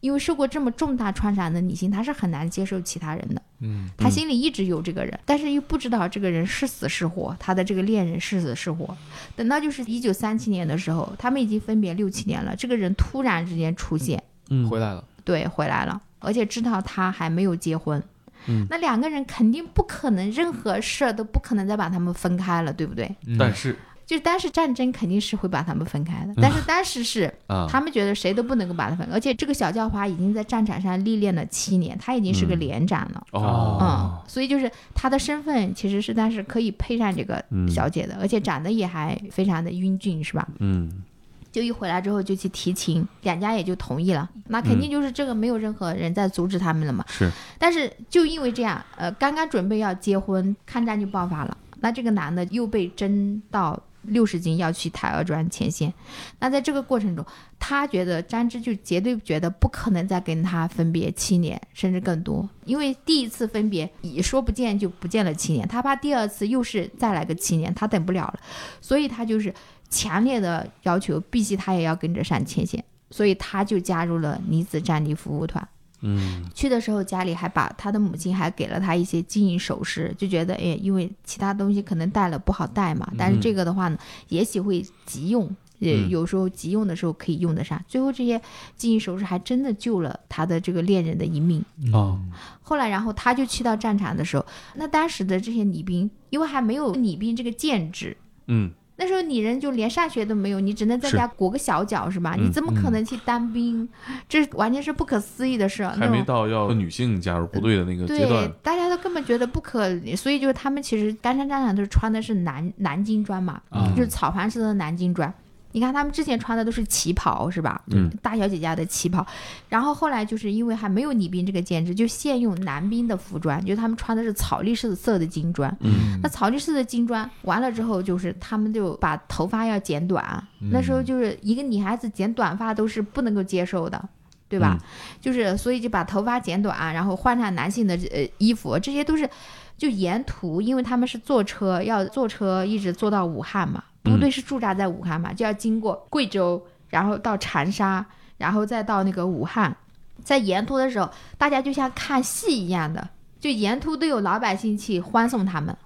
因为受过这么重大创伤的女性，她是很难接受其他人的。嗯，她心里一直有这个人，但是又不知道这个人是死是活，她的这个恋人是死是活。等到就是一九三七年的时候，他们已经分别六七年了，这个人突然之间出现，嗯回来了，对，回来了，而且知道他还没有结婚。嗯。那两个人肯定不可能，任何事儿都不可能再把他们分开了，对不对？嗯。但是。就是当时战争肯定是会把他们分开的，但是当时是啊，他们觉得谁都不能够把他分开，而且这个小叫花已经在战场上历练了七年，他已经是个嗯连长了。哦，嗯，所以就是他的身份其实是当时可以配上这个嗯。小姐的，而且长得也还非常的英俊，是吧？嗯就一回来之后就去提亲，两家也就同意了。那肯定就是这个没有任何人在阻止他们了嘛。是，但是就因为这样，呃，刚刚准备要结婚，抗战就爆发了。那这个男的又被征到六十斤，要去台儿庄前线。那在这个过程中，他觉得张芝就绝对觉得不可能再跟他分别七年，甚至更多，因为第一次分别也说不见就不见了七年，他怕第二次又是再来个七年，他等不了了，所以他就是强烈的要求，必须他也要跟着上前线，所以他就加入了女子战地服务团。嗯去的时候，家里还把他的母亲还给了他一些金银首饰，就觉得哎，因为其他东西可能带了不好带嘛，但是这个的话呢，也许会急用，也嗯有时候急用的时候可以用得上。最后这些金银首饰还真的救了他的这个恋人的一命。哦后来，然后他就去到战场的时候，那当时的这些女兵，因为还没有女兵这个建制，嗯那时候你人就连上学都没有，你只能在家裹个小脚是吧？嗯你怎么可能去当兵？这完全是不可思议的事。还没到要女性加入部队的那个阶对，，大家都根本觉得不可，所以就是他们其实干山战场都是穿的是南南京装嘛，啊就是草房式的南京装。你看他们之前穿的都是旗袍是吧？嗯，大小姐家的旗袍，然后后来就是因为还没有女兵这个建制，就现用男兵的服装，就是他们穿的是草绿色色的金砖。嗯那草绿色的金砖完了之后，就是他们就把头发要剪短，那时候就是一个女孩子剪短发都是不能够接受的。对吧？就是所以就把头发剪短，然后换上男性的呃衣服，这些都是就沿途，因为他们是坐车，要坐车一直坐到武汉嘛，部队是驻扎在武汉嘛，就要经过贵州，然后到长沙，然后再到那个武汉，在沿途的时候，大家就像看戏一样的，就沿途都有老百姓去欢送他们。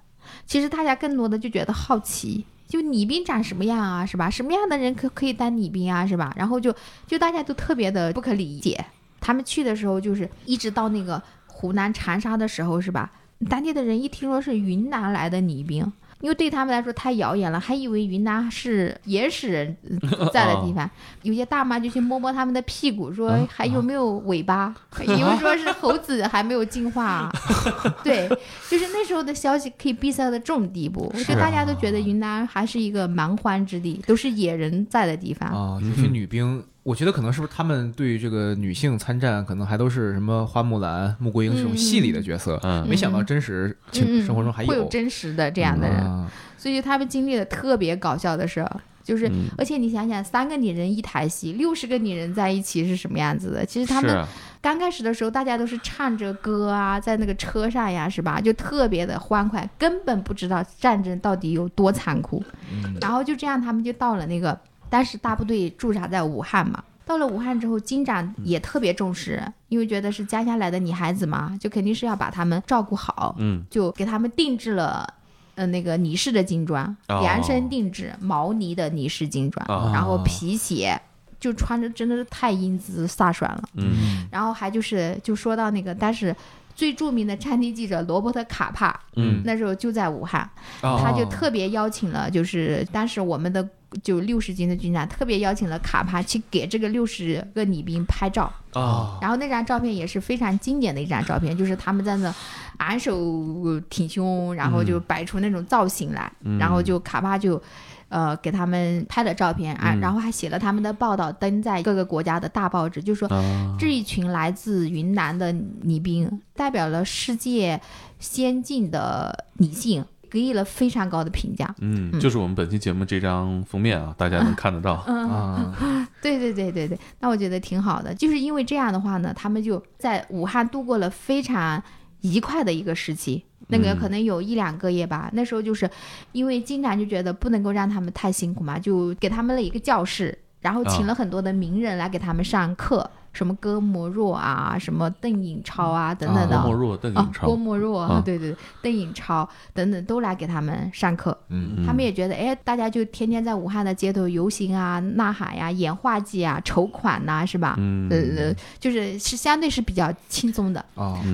其实大家更多的就觉得好奇，就女兵长什么样啊，是吧？什么样的人可可以当女兵啊，是吧？然后就就大家都特别的不可理解。他们去的时候，就是一直到那个湖南长沙的时候，是吧？当地的人一听说是云南来的女兵，因为对他们来说太遥远了，还以为云南是野史人呃 在的地方。有些大妈就去摸摸他们的屁股，说还有没有尾巴，以为说是猴子还没有进化、对，就是那时候的消息可以闭塞到这种地步，我觉得大家都觉得云南还是一个蛮荒之地，都是野人在的地方。啊，这些女兵，我觉得可能是不是他们对于这个女性参战，可能还都是什么花木兰、穆桂英这种戏里的角色，嗯没想到真实生活中还会有真实的这样的人，啊所以他们经历了特别搞笑的事儿，就是，嗯而且你想想，三个女人一台戏，六十个女人在一起是什么样子的？其实他们刚开始的时候，大家都是唱着歌啊，在那个车上呀，是吧？就特别的欢快，根本不知道战争到底有多残酷。嗯然后就这样，他们就到了那个当时大部队驻扎在武汉嘛。到了武汉之后，金长也特别重视，因为觉得是家乡来的女孩子嘛，就肯定是要把她们照顾好，嗯就给她们定制了。呃，那个女士的金装，哦量身定制毛呢的女士金装，啊然后皮鞋，就穿着真的是太英姿飒爽了。嗯然后还就是就说到那个当时最著名的战地记者罗伯特卡帕，嗯那时候就在武汉，哦他就特别邀请了，就是当时我们的就六十斤的军长特别邀请了卡帕去给这个六十个女兵拍照，啊然后那张照片也是非常经典的一张照片，就是他们在那昂首挺胸，然后就摆出那种造型来，嗯。然后就卡帕就。呃，给他们拍的照片啊，嗯。然后还写了他们的报道，登在各个国家的大报纸，就说啊这一群来自云南的女兵，代表了世界先进的女性，给予了非常高的评价。嗯，就是我们本期节目这张封面啊，大家能看得到。嗯，啊，对对对对对，那我觉得挺好的，就是因为这样的话呢，他们就在武汉度过了非常愉快的一个时期。那个嗯。可能有一两个月吧，那时候就是因为经常就觉得不能够让他们太辛苦嘛，就给他们了一个教室，然后请啊。了很多的名人来给他们上课，什么郭沫若啊，什么邓颖超啊等等的。郭沫若、邓啊颖，超郭，沫若，啊 对对对，邓颖超等等都来给他们上课。他们也觉得，哎，大家就天天在武汉的街头游行啊、呐喊呀、演话剧啊、筹款呐、是吧？嗯，呃呃，就是是相对是比较轻松的。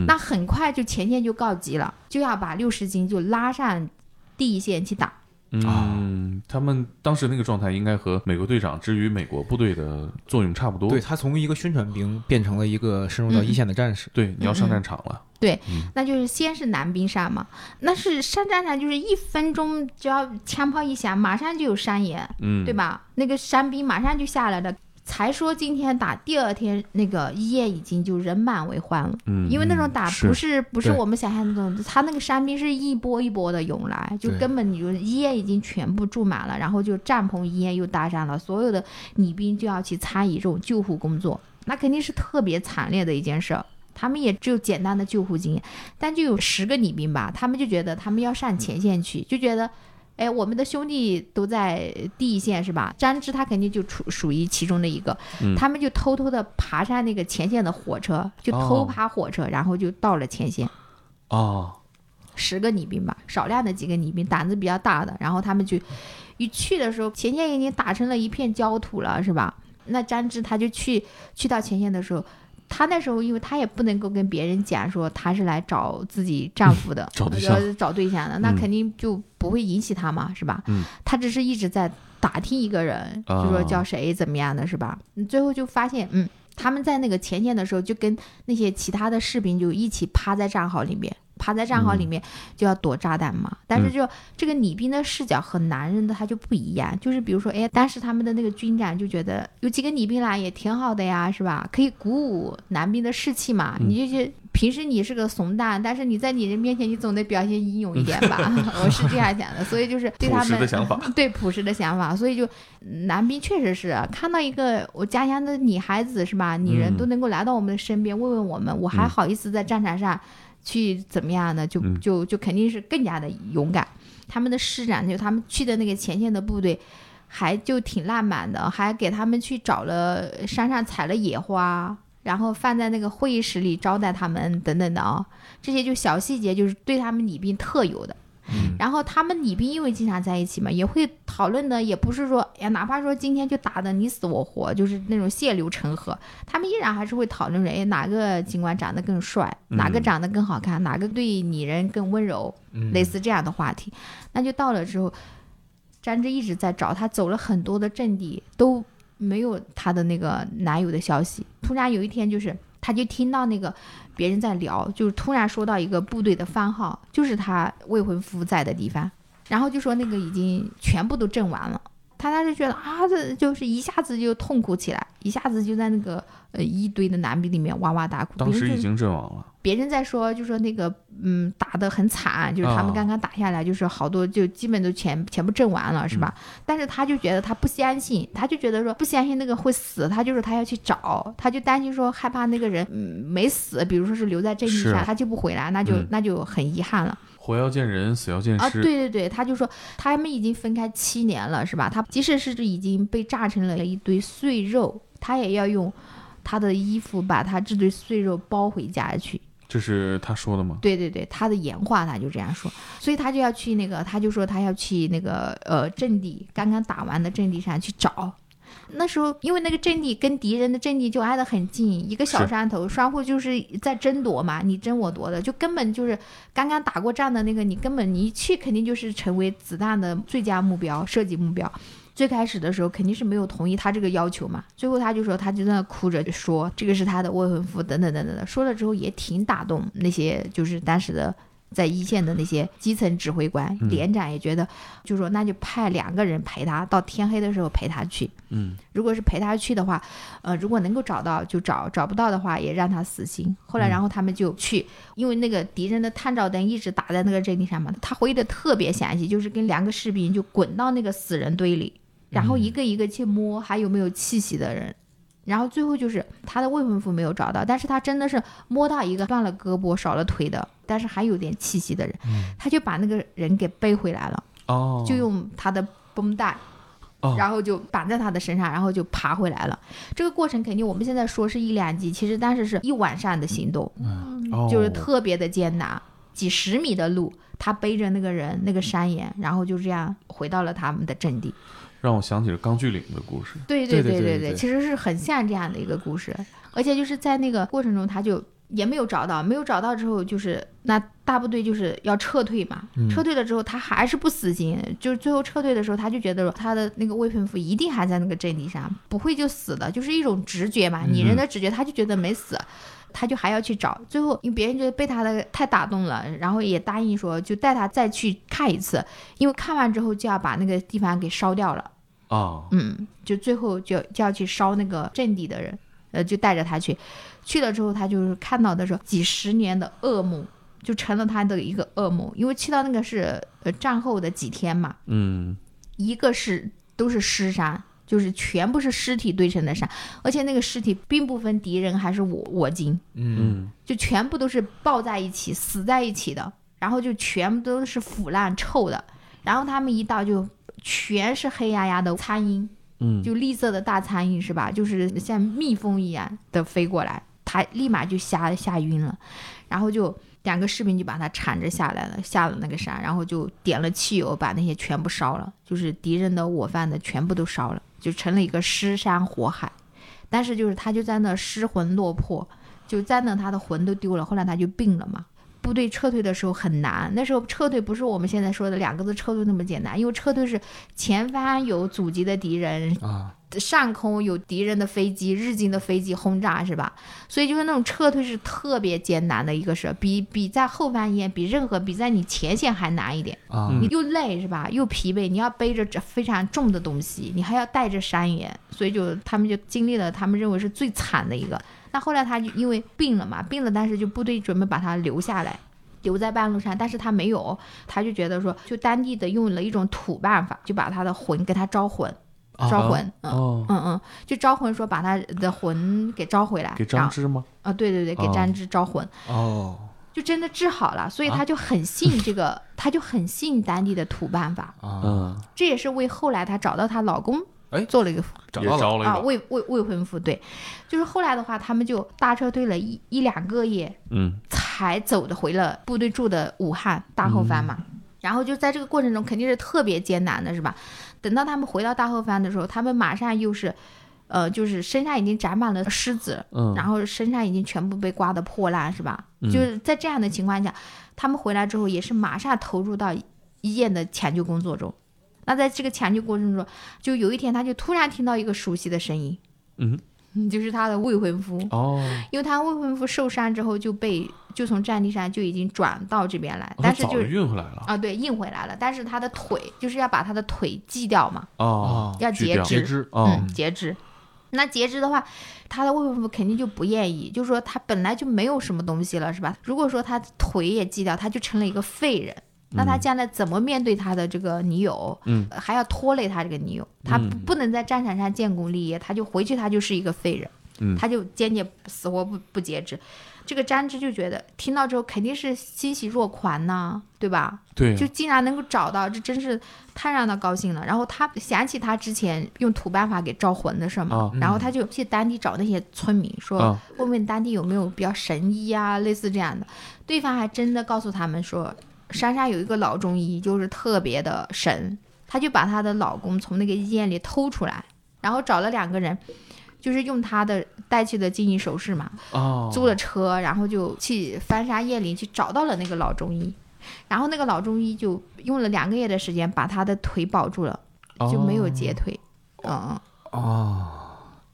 那很快就前线就告急了，就要把六十斤就拉上第一线去打。嗯，他们当时那个状态应该和美国队长之于美国部队的作用差不多。对他从一个宣传兵变成了一个深入到一线的战士。对，你要上战场了。对那就是先是男兵上嘛，那是上战场就是一分钟，只要枪炮一响，马上就有山野，嗯，对？吧？那个山兵马上就下来了。才说今天打，第二天那个一夜已经就人满为患了。嗯，因为那种打不是是不是我们想象那种，他那个山兵是一波一波的涌来，就根本你就一夜已经全部住满了，然后就帐篷一夜又搭上了，所有的女兵就要去参与这种救护工作，那肯定是特别惨烈的一件事儿。他们也只有简单的救护经验，但就有十个女兵吧，他们就觉得他们要上前线去，就觉得。哎，我们的兄弟都在第一线是吧？张芝他肯定就属属于其中的一个，嗯他们就偷偷的爬上那个前线的火车，就偷哦爬火车，然后就到了前线。哦，十个女兵吧，少量的几个女兵，胆子比较大的，然后他们就一去的时候，前线已经打成了一片焦土了，是吧？那张芝他就去去到前线的时候，他那时候因为她也不能够跟别人讲说她是来找自己丈夫的，找对象呃找对象的，那嗯肯定就不会引起他嘛，是吧？嗯他只是一直在打听一个人，啊就说叫谁怎么样的，是吧？嗯最后就发现，嗯，他们在那个前线的时候，就跟那些其他的士兵就一起趴在战壕里面。趴在战壕里面就要躲炸弹嘛，但是就这个女兵的视角和男人的他就不一样，就是比如说，哎，当时他们的那个军长就觉得有几个女兵来也挺好的呀，是吧？可以鼓舞男兵的士气嘛。嗯你就是平时你是个怂蛋，但是你在你人面前你总得表现英勇一点吧，我是这样想的，所以就是对他们的想法。对朴实的想法，所以就男兵确实是看到一个我家乡的女孩子是吧，女人嗯都能够来到我们的身边慰问我们，我还嗯好意思在战场上去怎么样呢？就嗯就就肯定是更加的勇敢。他们的师长就他们去的那个前线的部队。还就挺浪漫的，还给他们去找了山上采了野花，然后放在那个会议室里招待他们等等的啊、这些就小细节，就是对他们礼兵特有的。嗯然后他们女兵因为经常在一起嘛，也会讨论的，也不是说，哎呀，哪怕说今天就打的你死我活，就是那种血流成河，他们依然还是会讨论着，哎，哪个警官长得更帅，哪个嗯长得更好看，哪个对女人更温柔，嗯类似这样的话题。那就到了之后，詹芝一直在找，他走了很多的阵地，都没有他的那个男友的消息。突然有一天，就是她就听到那个别人在聊，就是突然说到一个部队的番号，就是他未婚夫在的地方，然后就说那个已经全部都阵完了。他当时觉得啊，这就是一下子就痛苦起来，一下子就在那个呃一堆的男兵里面哇哇大哭。当时已经阵亡了。别人在说，就说那个嗯打得很惨，就是他们啊刚刚打下来，就是好多就基本都全全部阵完了，是吧？但是他就觉得他不相信，他就觉得说不相信那个会死，他就是他要去找，他就担心说害怕那个人嗯没死，比如说是留在阵地上，他就不回来，那就、嗯那就很遗憾了。活要见人，死要见啊，尸。对对对，他就说他们已经分开七年了，是吧？他即使是已经被炸成了一堆碎肉，他也要用他的衣服把他这堆碎肉包回家去。这是他说的吗？对对对，他的原话他就这样说，所以他就要去那个，他就说他要去那个呃阵地，刚刚打完的阵地上去找。那时候因为那个阵地跟敌人的阵地就挨得很近，一个小山头，双方就是在争夺嘛，你争我夺的，就根本就是刚刚打过仗的那个，你根本你一去肯定就是成为子弹的最佳目标，射击目标。最开始的时候肯定是没有同意他这个要求嘛，最后他就说他就在那哭着说这个是他的未婚夫等等等等的，说了之后也挺打动那些就是当时的在一线的那些基层指挥官，嗯连长也觉得，就说那就派两个人陪他，到天黑的时候陪他去。嗯如果是陪他去的话，呃，如果能够找到就找，找不到的话也让他死心。后来，嗯然后他们就去，因为那个敌人的探照灯一直打在那个阵地上嘛，他回忆的特别详细，就是跟两个士兵就滚到那个死人堆里，然后一个一个去摸还有没有气息的人。然后最后就是他的未婚夫没有找到，但是他真的是摸到一个断了胳膊、少了腿的，但是还有点气息的人，他就把那个人给背回来了。哦，就用他的绷带，哦然后就绑在他的身上，然后就爬回来了。这个过程肯定我们现在说是一两集，其实当时是一晚上的行动，哦就是特别的艰难，几十米的路，他背着那个人那个山岩，然后就这样回到了他们的阵地。让我想起了钢锯岭的故事。对对对对对其实是很像这样的一个故事，而且就是在那个过程中，他就也没有找到，没有找到之后，就是那大部队就是要撤退嘛，嗯。撤退了之后，他还是不死心，就是最后撤退的时候，他就觉得他的那个未婚夫一定还在那个阵地上，不会就死的，就是一种直觉嘛，拟人的直觉，他就觉得没死。他就还要去找，最后因为别人觉得被他的太打动了，然后也答应说就带他再去看一次，因为看完之后就要把那个地方给烧掉了。啊，嗯，就最后就就要去烧那个阵地的人，呃，就带着他去，去了之后，他就是看到的时候几十年的噩梦，就成了他的一个噩梦，因为去到那个是呃战后的几天嘛，嗯。一个是都是尸山，就是全部是尸体堆成的山，而且那个尸体并不分敌人还是我我军，嗯嗯就全部都是抱在一起死在一起的，然后就全部都是腐烂臭的，然后他们一到就全是黑压压的苍蝇。嗯，就绿色的大苍蝇是吧？就是像蜜蜂一样的飞过来，他立马就吓吓晕了，然后就两个士兵就把他缠着下来了，下了那个山，然后就点了汽油，把那些全部烧了，就是敌人的我犯的全部都烧了，就成了一个尸山火海。但是就是他就在那失魂落魄，就在那他的魂都丢了，后来他就病了嘛。部队撤退的时候很难，那时候撤退不是我们现在说的两个字撤退那么简单，因为撤退是前方有阻击的敌人，上空有敌人的飞机、日军的飞机轰炸，是吧？所以就是那种撤退是特别艰难的一个事，比比在后半夜，比任何比在你前线还难一点。啊嗯你又累是吧？又疲惫，你要背着这非常重的东西，你还要带着伤员，所以就他们就经历了他们认为是最惨的一个。那后来他就因为病了嘛，病了，但是就部队准备把他留下来。留在半路上，但是他没有，他就觉得说，就当地的用了一种土办法，就把他的魂给他招魂，招魂，嗯，哦，嗯嗯，就招魂说把他的魂给招回来，给张芝吗？啊，对对对，给哦。张芝招魂，哦，就真的治好了，所以啊他就很信这个，他就很信当地的土办法，啊，嗯，这也是为后来她找到她老公哎做了一个找到了。啊未未未婚夫，对，就是后来的话，他们就大撤退了一一两个月，嗯。才走的回了部队住的武汉大后方嘛。然后就在这个过程中肯定是特别艰难的，是吧？等到他们回到大后方的时候，他们马上又是，呃，就是身上已经长满了虱子，嗯，然后身上已经全部被刮得破烂，是吧？嗯就是在这样的情况下，他们回来之后也是马上投入到医院的抢救工作中。那在这个抢救过程中，就有一天他就突然听到一个熟悉的声音，嗯，就是他的未婚夫。哦，因为他未婚夫受伤之后就被就从战地上就已经转到这边来，哦但是就运回来了，啊对运回来了，但是他的腿就是要把他的腿锯掉嘛，哦，要截肢截肢哦嗯，截肢。那截肢的话，他的未婚夫肯定就不愿意，就说他本来就没有什么东西了，是吧？如果说他腿也锯掉，他就成了一个废人。那他将来怎么面对他的这个女友？嗯呃，还要拖累他这个女友，他不嗯不能在战场上建功立业，他就回去，他就是一个废人。嗯他就坚决死活不不截肢。这个张芝就觉得听到之后肯定是欣喜若狂呐、对吧？对，就竟然能够找到，这真是太让他高兴了。然后他想起他之前用土办法给招魂的事嘛，啊然后他就去当地找那些村民，说啊问问当地有没有比较神医啊，类似这样的。对方还真的告诉他们说，山上有一个老中医，就是特别的神。她就把她的老公从那个医院里偷出来，然后找了两个人，就是用她的带去的金银首饰嘛，哦，租了车，然后就去翻山越岭去找到了那个老中医，然后那个老中医就用了两个月的时间把她的腿保住了，就没有截腿。嗯嗯，哦，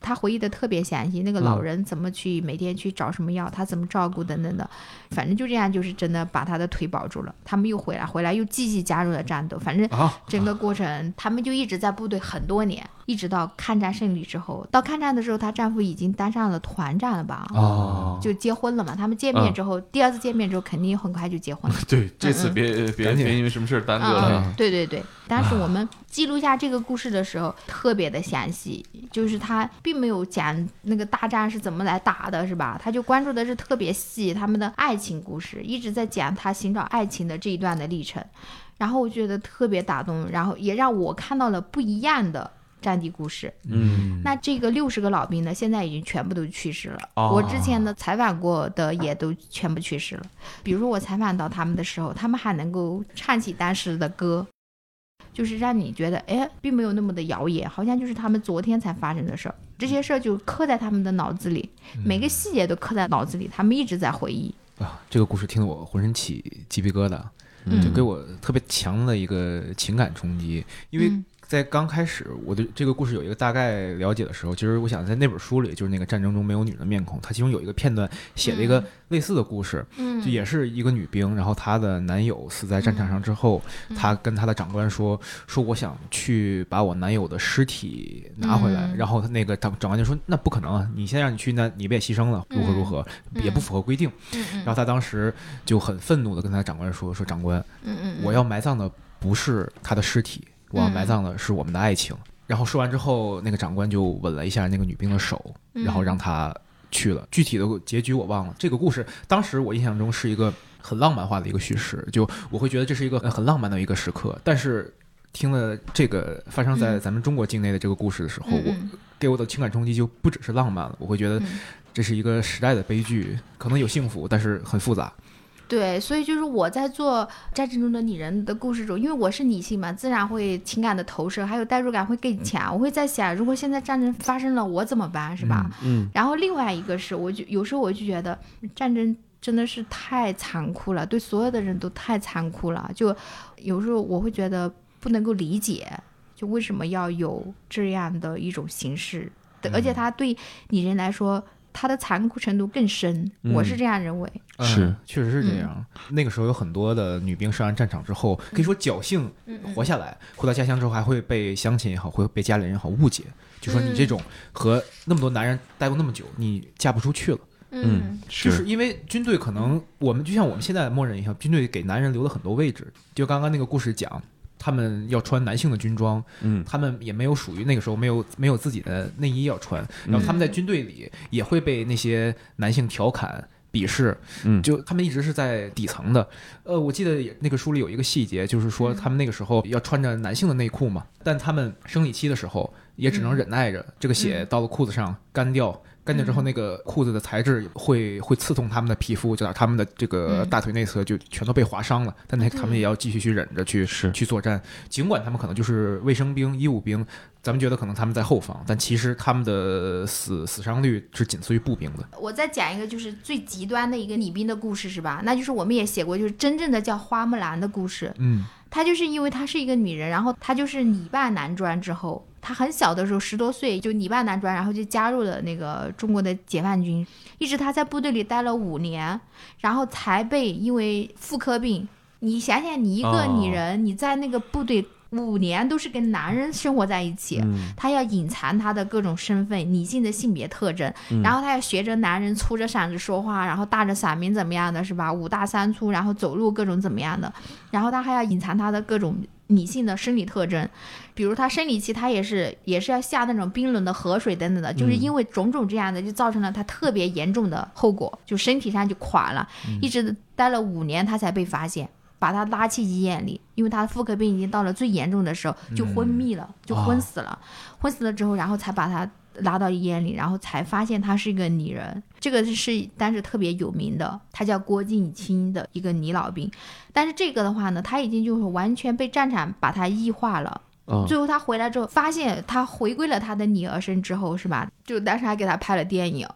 他回忆的特别详细，那个老人怎么去每天去找什么药，他怎么照顾等等的，反正就这样，就是真的把他的腿保住了。他们又回来，回来又继续加入了战斗，反正啊，整个过程他们就一直在部队很多年，一直到抗战胜利之后。到抗战的时候，她丈夫已经当上了团长了吧？哦，就结婚了嘛。他们见面之后，第二次见面之后，肯定很快就结婚了。对，这次嗯别别别因为什么事儿耽搁嗯了。嗯，对对对。当时我们记录下这个故事的时候，特别的详细，就是他并没有讲那个大战是怎么来打的，是吧？他就关注的是特别细他们的爱情故事，一直在讲他寻找爱情的这一段的历程。然后我觉得特别打动，然后也让我看到了不一样的战地故事。嗯，那这个六十个老兵呢，现在已经全部都去世了。哦我之前呢采访过的也都全部去世了。比如说我采访到他们的时候，他们还能够唱起当时的歌，就是让你觉得，哎，并没有那么的遥远，好像就是他们昨天才发生的事儿。这些事儿就刻在他们的脑子里，每个细节都刻在脑子里，他们一直在回忆。啊，这个故事听得我浑身起鸡皮疙瘩，嗯就给我特别强的一个情感冲击。因为嗯在刚开始我对这个故事有一个大概了解的时候，其实我想在那本书里，就是那个战争中没有女人的面孔，它其中有一个片段写了一个类似的故事，嗯，就也是一个女兵，然后她的男友死在战场上之后，嗯。她跟她的长官说说我想去把我男友的尸体拿回来，嗯。然后他那个长长官就说那不可能啊，你先让你去，那你不也牺牲了，如何如何，嗯。也不符合规定。然后她当时就很愤怒的跟她长官说说长官，嗯嗯，我要埋葬的不是她的尸体，我要嗯埋葬的是我们的爱情。然后说完之后，那个长官就吻了一下那个女兵的手，嗯然后让她去了。具体的结局我忘了。这个故事当时我印象中是一个很浪漫化的一个叙事，就我会觉得这是一个很浪漫的一个时刻。但是听了这个发生在嗯咱们中国境内的这个故事的时候，我给我的情感冲击就不只是浪漫了，我会觉得嗯这是一个时代的悲剧，可能有幸福，但是很复杂。对，所以就是我在做战争中的女人的故事中，因为我是女性嘛，自然会情感的投射，还有代入感会更强。我会在想，如果现在战争发生了，我怎么办，是吧？嗯然后另外一个是，我就有时候我就觉得战争真的是太残酷了，对所有的人都太残酷了。就有时候我会觉得不能够理解，就为什么要有这样的一种形式，对而且它对女人来说，它的残酷程度更深。我是这样认为。是嗯，确实是这样。那个时候有很多的女兵上完战场之后，可以说侥幸嗯活下来，回到家乡之后还会被乡亲也好，会被家里人也好误解，就说你这种和那么多男人待过那么久，你嫁不出去了。嗯，就是因为军队可能我们就像我们现在默认一样，军队给男人留了很多位置。就刚刚那个故事讲，他们要穿男性的军装，嗯。他们也没有属于那个时候没有没有自己的内衣要穿，然后他们在军队里也会被那些男性调侃。鄙视，嗯。就他们一直是在底层的。呃，我记得也那个书里有一个细节，就是说他们那个时候要穿着男性的内裤嘛，但他们生理期的时候也只能忍耐着，这个血到了裤子上干掉，干掉之后那个裤子的材质会会刺痛他们的皮肤，就导致他们的这个嗯大腿内侧就全都被划伤了。但那他们也要继续去忍着去是去作战，尽管他们可能就是卫生兵、医务兵，咱们觉得可能他们在后方，但其实他们的死死伤率是仅次于步兵的。我再讲一个，就是最极端的一个女兵的故事，是吧？那就是我们也写过，就是真正的叫花木兰的故事。嗯她就是因为她是一个女人，然后她就是女扮男装之后，她很小的时候十多岁就女扮男装，然后就加入了那个中国的解放军，一直他在部队里待了五年，然后才被因为妇科病。你想想，你一个哦女人，你在那个部队五年都是跟男人生活在一起，嗯她要隐藏她的各种身份、女性的性别特征，嗯然后她要学着男人粗着嗓子说话，然后大着嗓门怎么样的，是吧？五大三粗，然后走路各种怎么样的，然后她还要隐藏她的各种女性的生理特征，比如她生理期，她也是也是要下那种冰冷的河水等等的，就是因为种种这样的，就造成了她特别严重的后果，就身体上就垮了，一直待了五年，她才被发现。把她拉去医院里，因为她的妇科病已经到了最严重的时候，就昏迷了，就昏死了。昏死了之后，然后才把她拉到医院里，然后才发现她是一个女人。这个是当时特别有名的，她叫郭靖清的一个女老兵。但是这个的话呢，她已经就是完全被战场把她异化了。啊最后她回来之后，发现她回归了她的女儿身之后，是吧？就当时还给她拍了电影。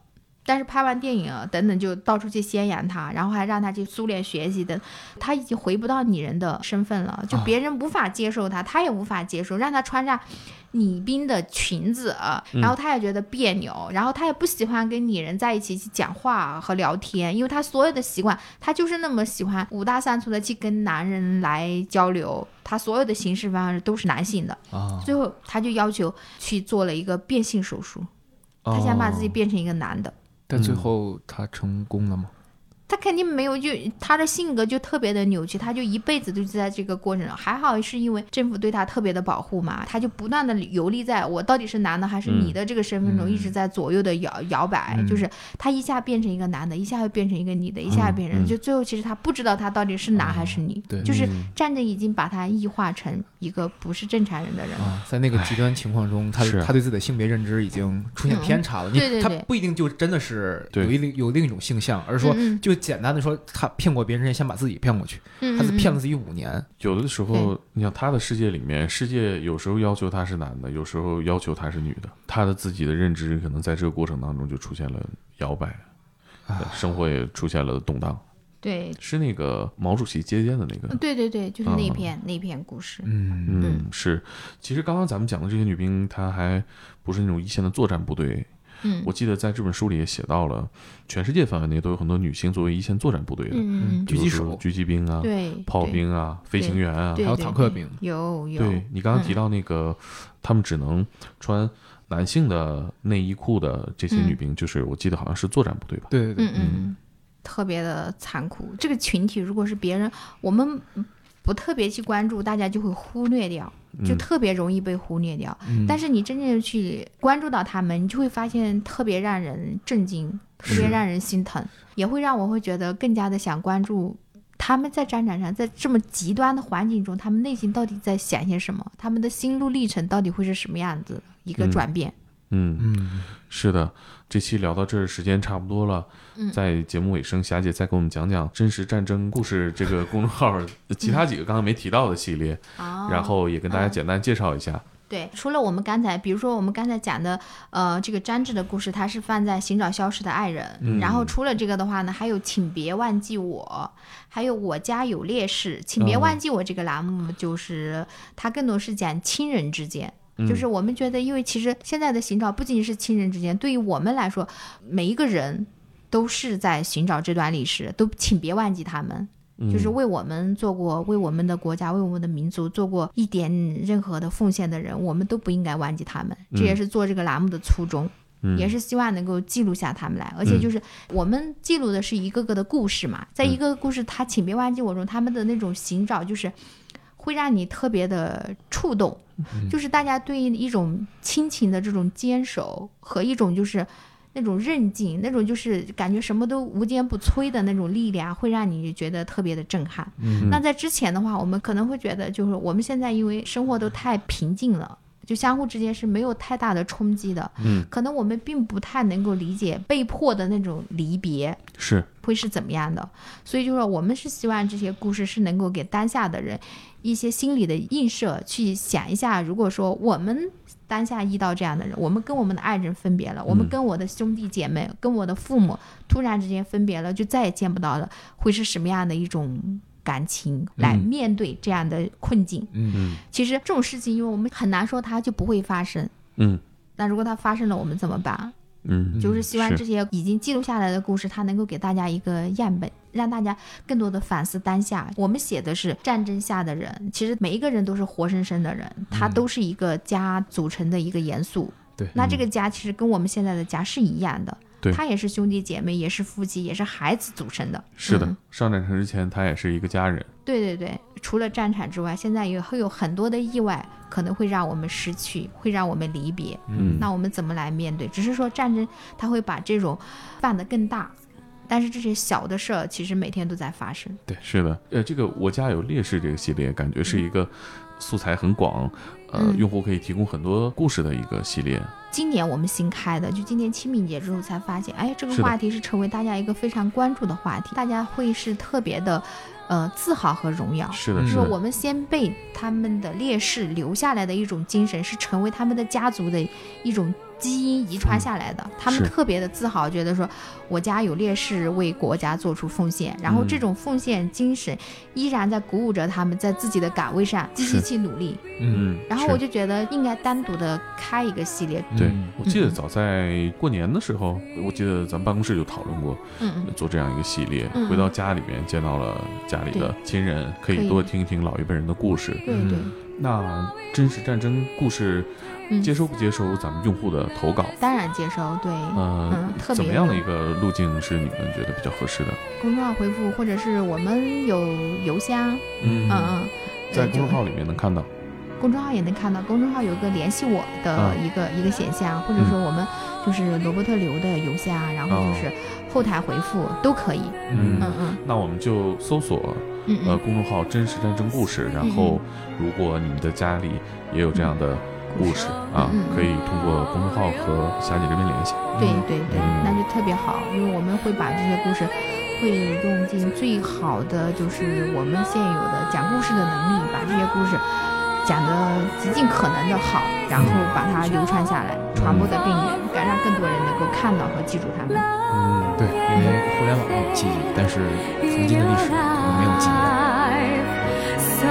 但是拍完电影啊等等，就到处去宣扬他，然后还让他去苏联学习的，他已经回不到女人的身份了，就啊别人无法接受他，他也无法接受，让他穿上女兵的裙子，嗯然后他也觉得别扭，然后他也不喜欢跟女人在一起去讲话和聊天，因为他所有的习惯，他就是那么喜欢五大三粗的去跟男人来交流，他所有的行事方式都是男性的，啊，最后他就要求去做了一个变性手术，他想把自己哦，变成一个男的。但最后他成功了吗？他肯定没有，就他的性格就特别的扭曲，他就一辈子都在这个过程中。还好是因为政府对他特别的保护嘛，他就不断的游离在我到底是男的还是女的这个身份中，嗯一直在左右的摇摇摆。嗯就是他一下变成一个男的，一下又变成一个女的，一下又变成，嗯就最后其实他不知道他到底是男还是女，对就是嗯战争已经把他异化成一个不是正常人的人了。啊，在那个极端情况中，他是他对自己的性别认知已经出现嗯偏差了。你他对对他不一定就真的是对有一另有另一种性向，而是说嗯就简单的说他骗过别人，先把自己骗过去，嗯他是骗了。自己五年。有的时候，你想他的世界里面，世界有时候要求他是男的，有时候要求他是女的，他的自己的认知可能在这个过程当中就出现了摇摆，生活也出现了动荡。对，是那个毛主席接见的那个，对对对，就是那嗯篇、那篇故事。嗯嗯，是。其实刚刚咱们讲的这些女兵，她还不是那种一线的作战部队。嗯。我记得在这本书里也写到了，全世界范围内都有很多女性作为一线作战部队的，嗯嗯，狙击手比如说狙击兵啊、对，炮兵啊、飞行员啊。还有坦克兵。有有，对你刚刚提到那个，他们只能穿男性的内衣裤的这些女兵，就是我记得好像是作战部队吧？对对对，嗯，特别的残酷。这个群体如果是别人，我们不特别去关注，大家就会忽略掉，就嗯特别容易被忽略掉。嗯但是你真正去关注到他们，你就会发现特别让人震惊，特别让人心疼，也会让我会觉得更加的想关注。他们在战场上，在这么极端的环境中，他们内心到底在想些什么？他们的心路历程到底会是什么样子一个嗯转变？嗯，嗯，是的，这期聊到这儿，时间差不多了。嗯在节目尾声，霞姐再给我们讲讲《真实战争故事》这个公众号其他几个刚刚没提到的系列，哦然后也跟大家嗯简单介绍一下。对，除了我们刚才，比如说我们刚才讲的，呃，这个詹志的故事，它是放在《寻找消失的爱人》嗯然后除了这个的话呢，还有《请别忘记我》，还有《我家有烈士》。请别哦忘记我这个栏目，就是它更多是讲亲人之间。就是我们觉得，因为其实现在的寻找不仅仅是亲人之间，对于我们来说，每一个人都是在寻找这段历史，都请别忘记他们。嗯就是为我们做过、为我们的国家、为我们的民族做过一点任何的奉献的人，我们都不应该忘记他们。这也是做这个栏目的初衷，嗯也是希望能够记录下他们来。而且就是我们记录的是一个个的故事嘛，在一个个故事，他请别忘记我中，他们的那种寻找就是。会让你特别的触动，就是大家对一种亲情的这种坚守和一种就是那种韧劲，那种就是感觉什么都无坚不摧的那种力量，会让你觉得特别的震撼。嗯那在之前的话，我们可能会觉得，就是我们现在因为生活都太平静了。就相互之间是没有太大的冲击的，嗯，可能我们并不太能够理解被迫的那种离别是。会是怎么样的，所以就说我们是希望这些故事是能够给当下的人一些心理的映射，去想一下，如果说我们当下遇到这样的人，我们跟我们的爱人分别了，我们跟我的兄弟姐妹、跟我的父母突然之间分别了，就再也见不到了，会是什么样的一种感情来嗯面对这样的困境？嗯嗯其实这种事情，因为我们很难说它就不会发生。嗯那如果它发生了，我们怎么办？嗯，就是希望这些已经记录下来的故事，它能够给大家一个样本，让大家更多的反思当下。我们写的是战争下的人，其实每一个人都是活生生的人，他都是一个家组成的一个元素。对那这个家其实跟我们现在的家是一样的，对他也是兄弟姐妹，也是夫妻，也是孩子组成的。是的嗯，上战场之前他也是一个家人。对对对，除了战场之外，现在也会有很多的意外，可能会让我们失去，会让我们离别。嗯那我们怎么来面对？只是说战争它会把这种放得更大，但是这些小的事儿其实每天都在发生。对是的，呃，这个我家有烈士这个系列，感觉是一个素材很广，呃，嗯用户可以提供很多故事的一个系列。今年我们新开的，就今年清明节之后才发现，哎，这个话题是成为大家一个非常关注的话题，大家会是特别的，呃，自豪和荣耀。是的，嗯是我们先辈他们的烈士留下来的一种精神，是成为他们的家族的一种基因遗传下来的，他们特别的自豪，觉得说我家有烈士为国家做出奉献，然后嗯。这种奉献精神依然在鼓舞着他们在自己的岗位上积极去努力。嗯，然后我就觉得应该单独的开一个系列，对嗯，我记得嗯早在过年的时候，我记得咱们办公室就讨论过嗯。嗯做这样一个系列。嗯。回到家里面见到了家里的亲人，可以可以。多听一听老一辈人的故事。对对，那真实战争故事嗯。接收不接收咱们用户的投稿？当然接收，对，呃嗯，特别怎么样的一个路径是你们觉得比较合适的？公众号回复，或者是我们有邮箱，嗯。嗯嗯，在公众号里面能看到。公众号也能看到，公众号有个联系我的啊。一个、一个选项，或者说我们就是罗伯特刘的邮箱，然后就是后台回复都可以。嗯。嗯嗯。那我们就搜索呃公众号“真实战争故事”，然后如果你们的家里也有这样的故事啊可以通过公众号和霞姐这边联系。对对对，嗯那就特别好，因为我们会把这些故事。会用尽最好的，就是我们现有的讲故事的能力，把这些故事讲得极尽可能的好，然后把它流传下来，传播的更远，敢让更多人能够看到和记住他们。嗯，对，因为互联网有记忆，但是曾经的历史可能没有记忆。So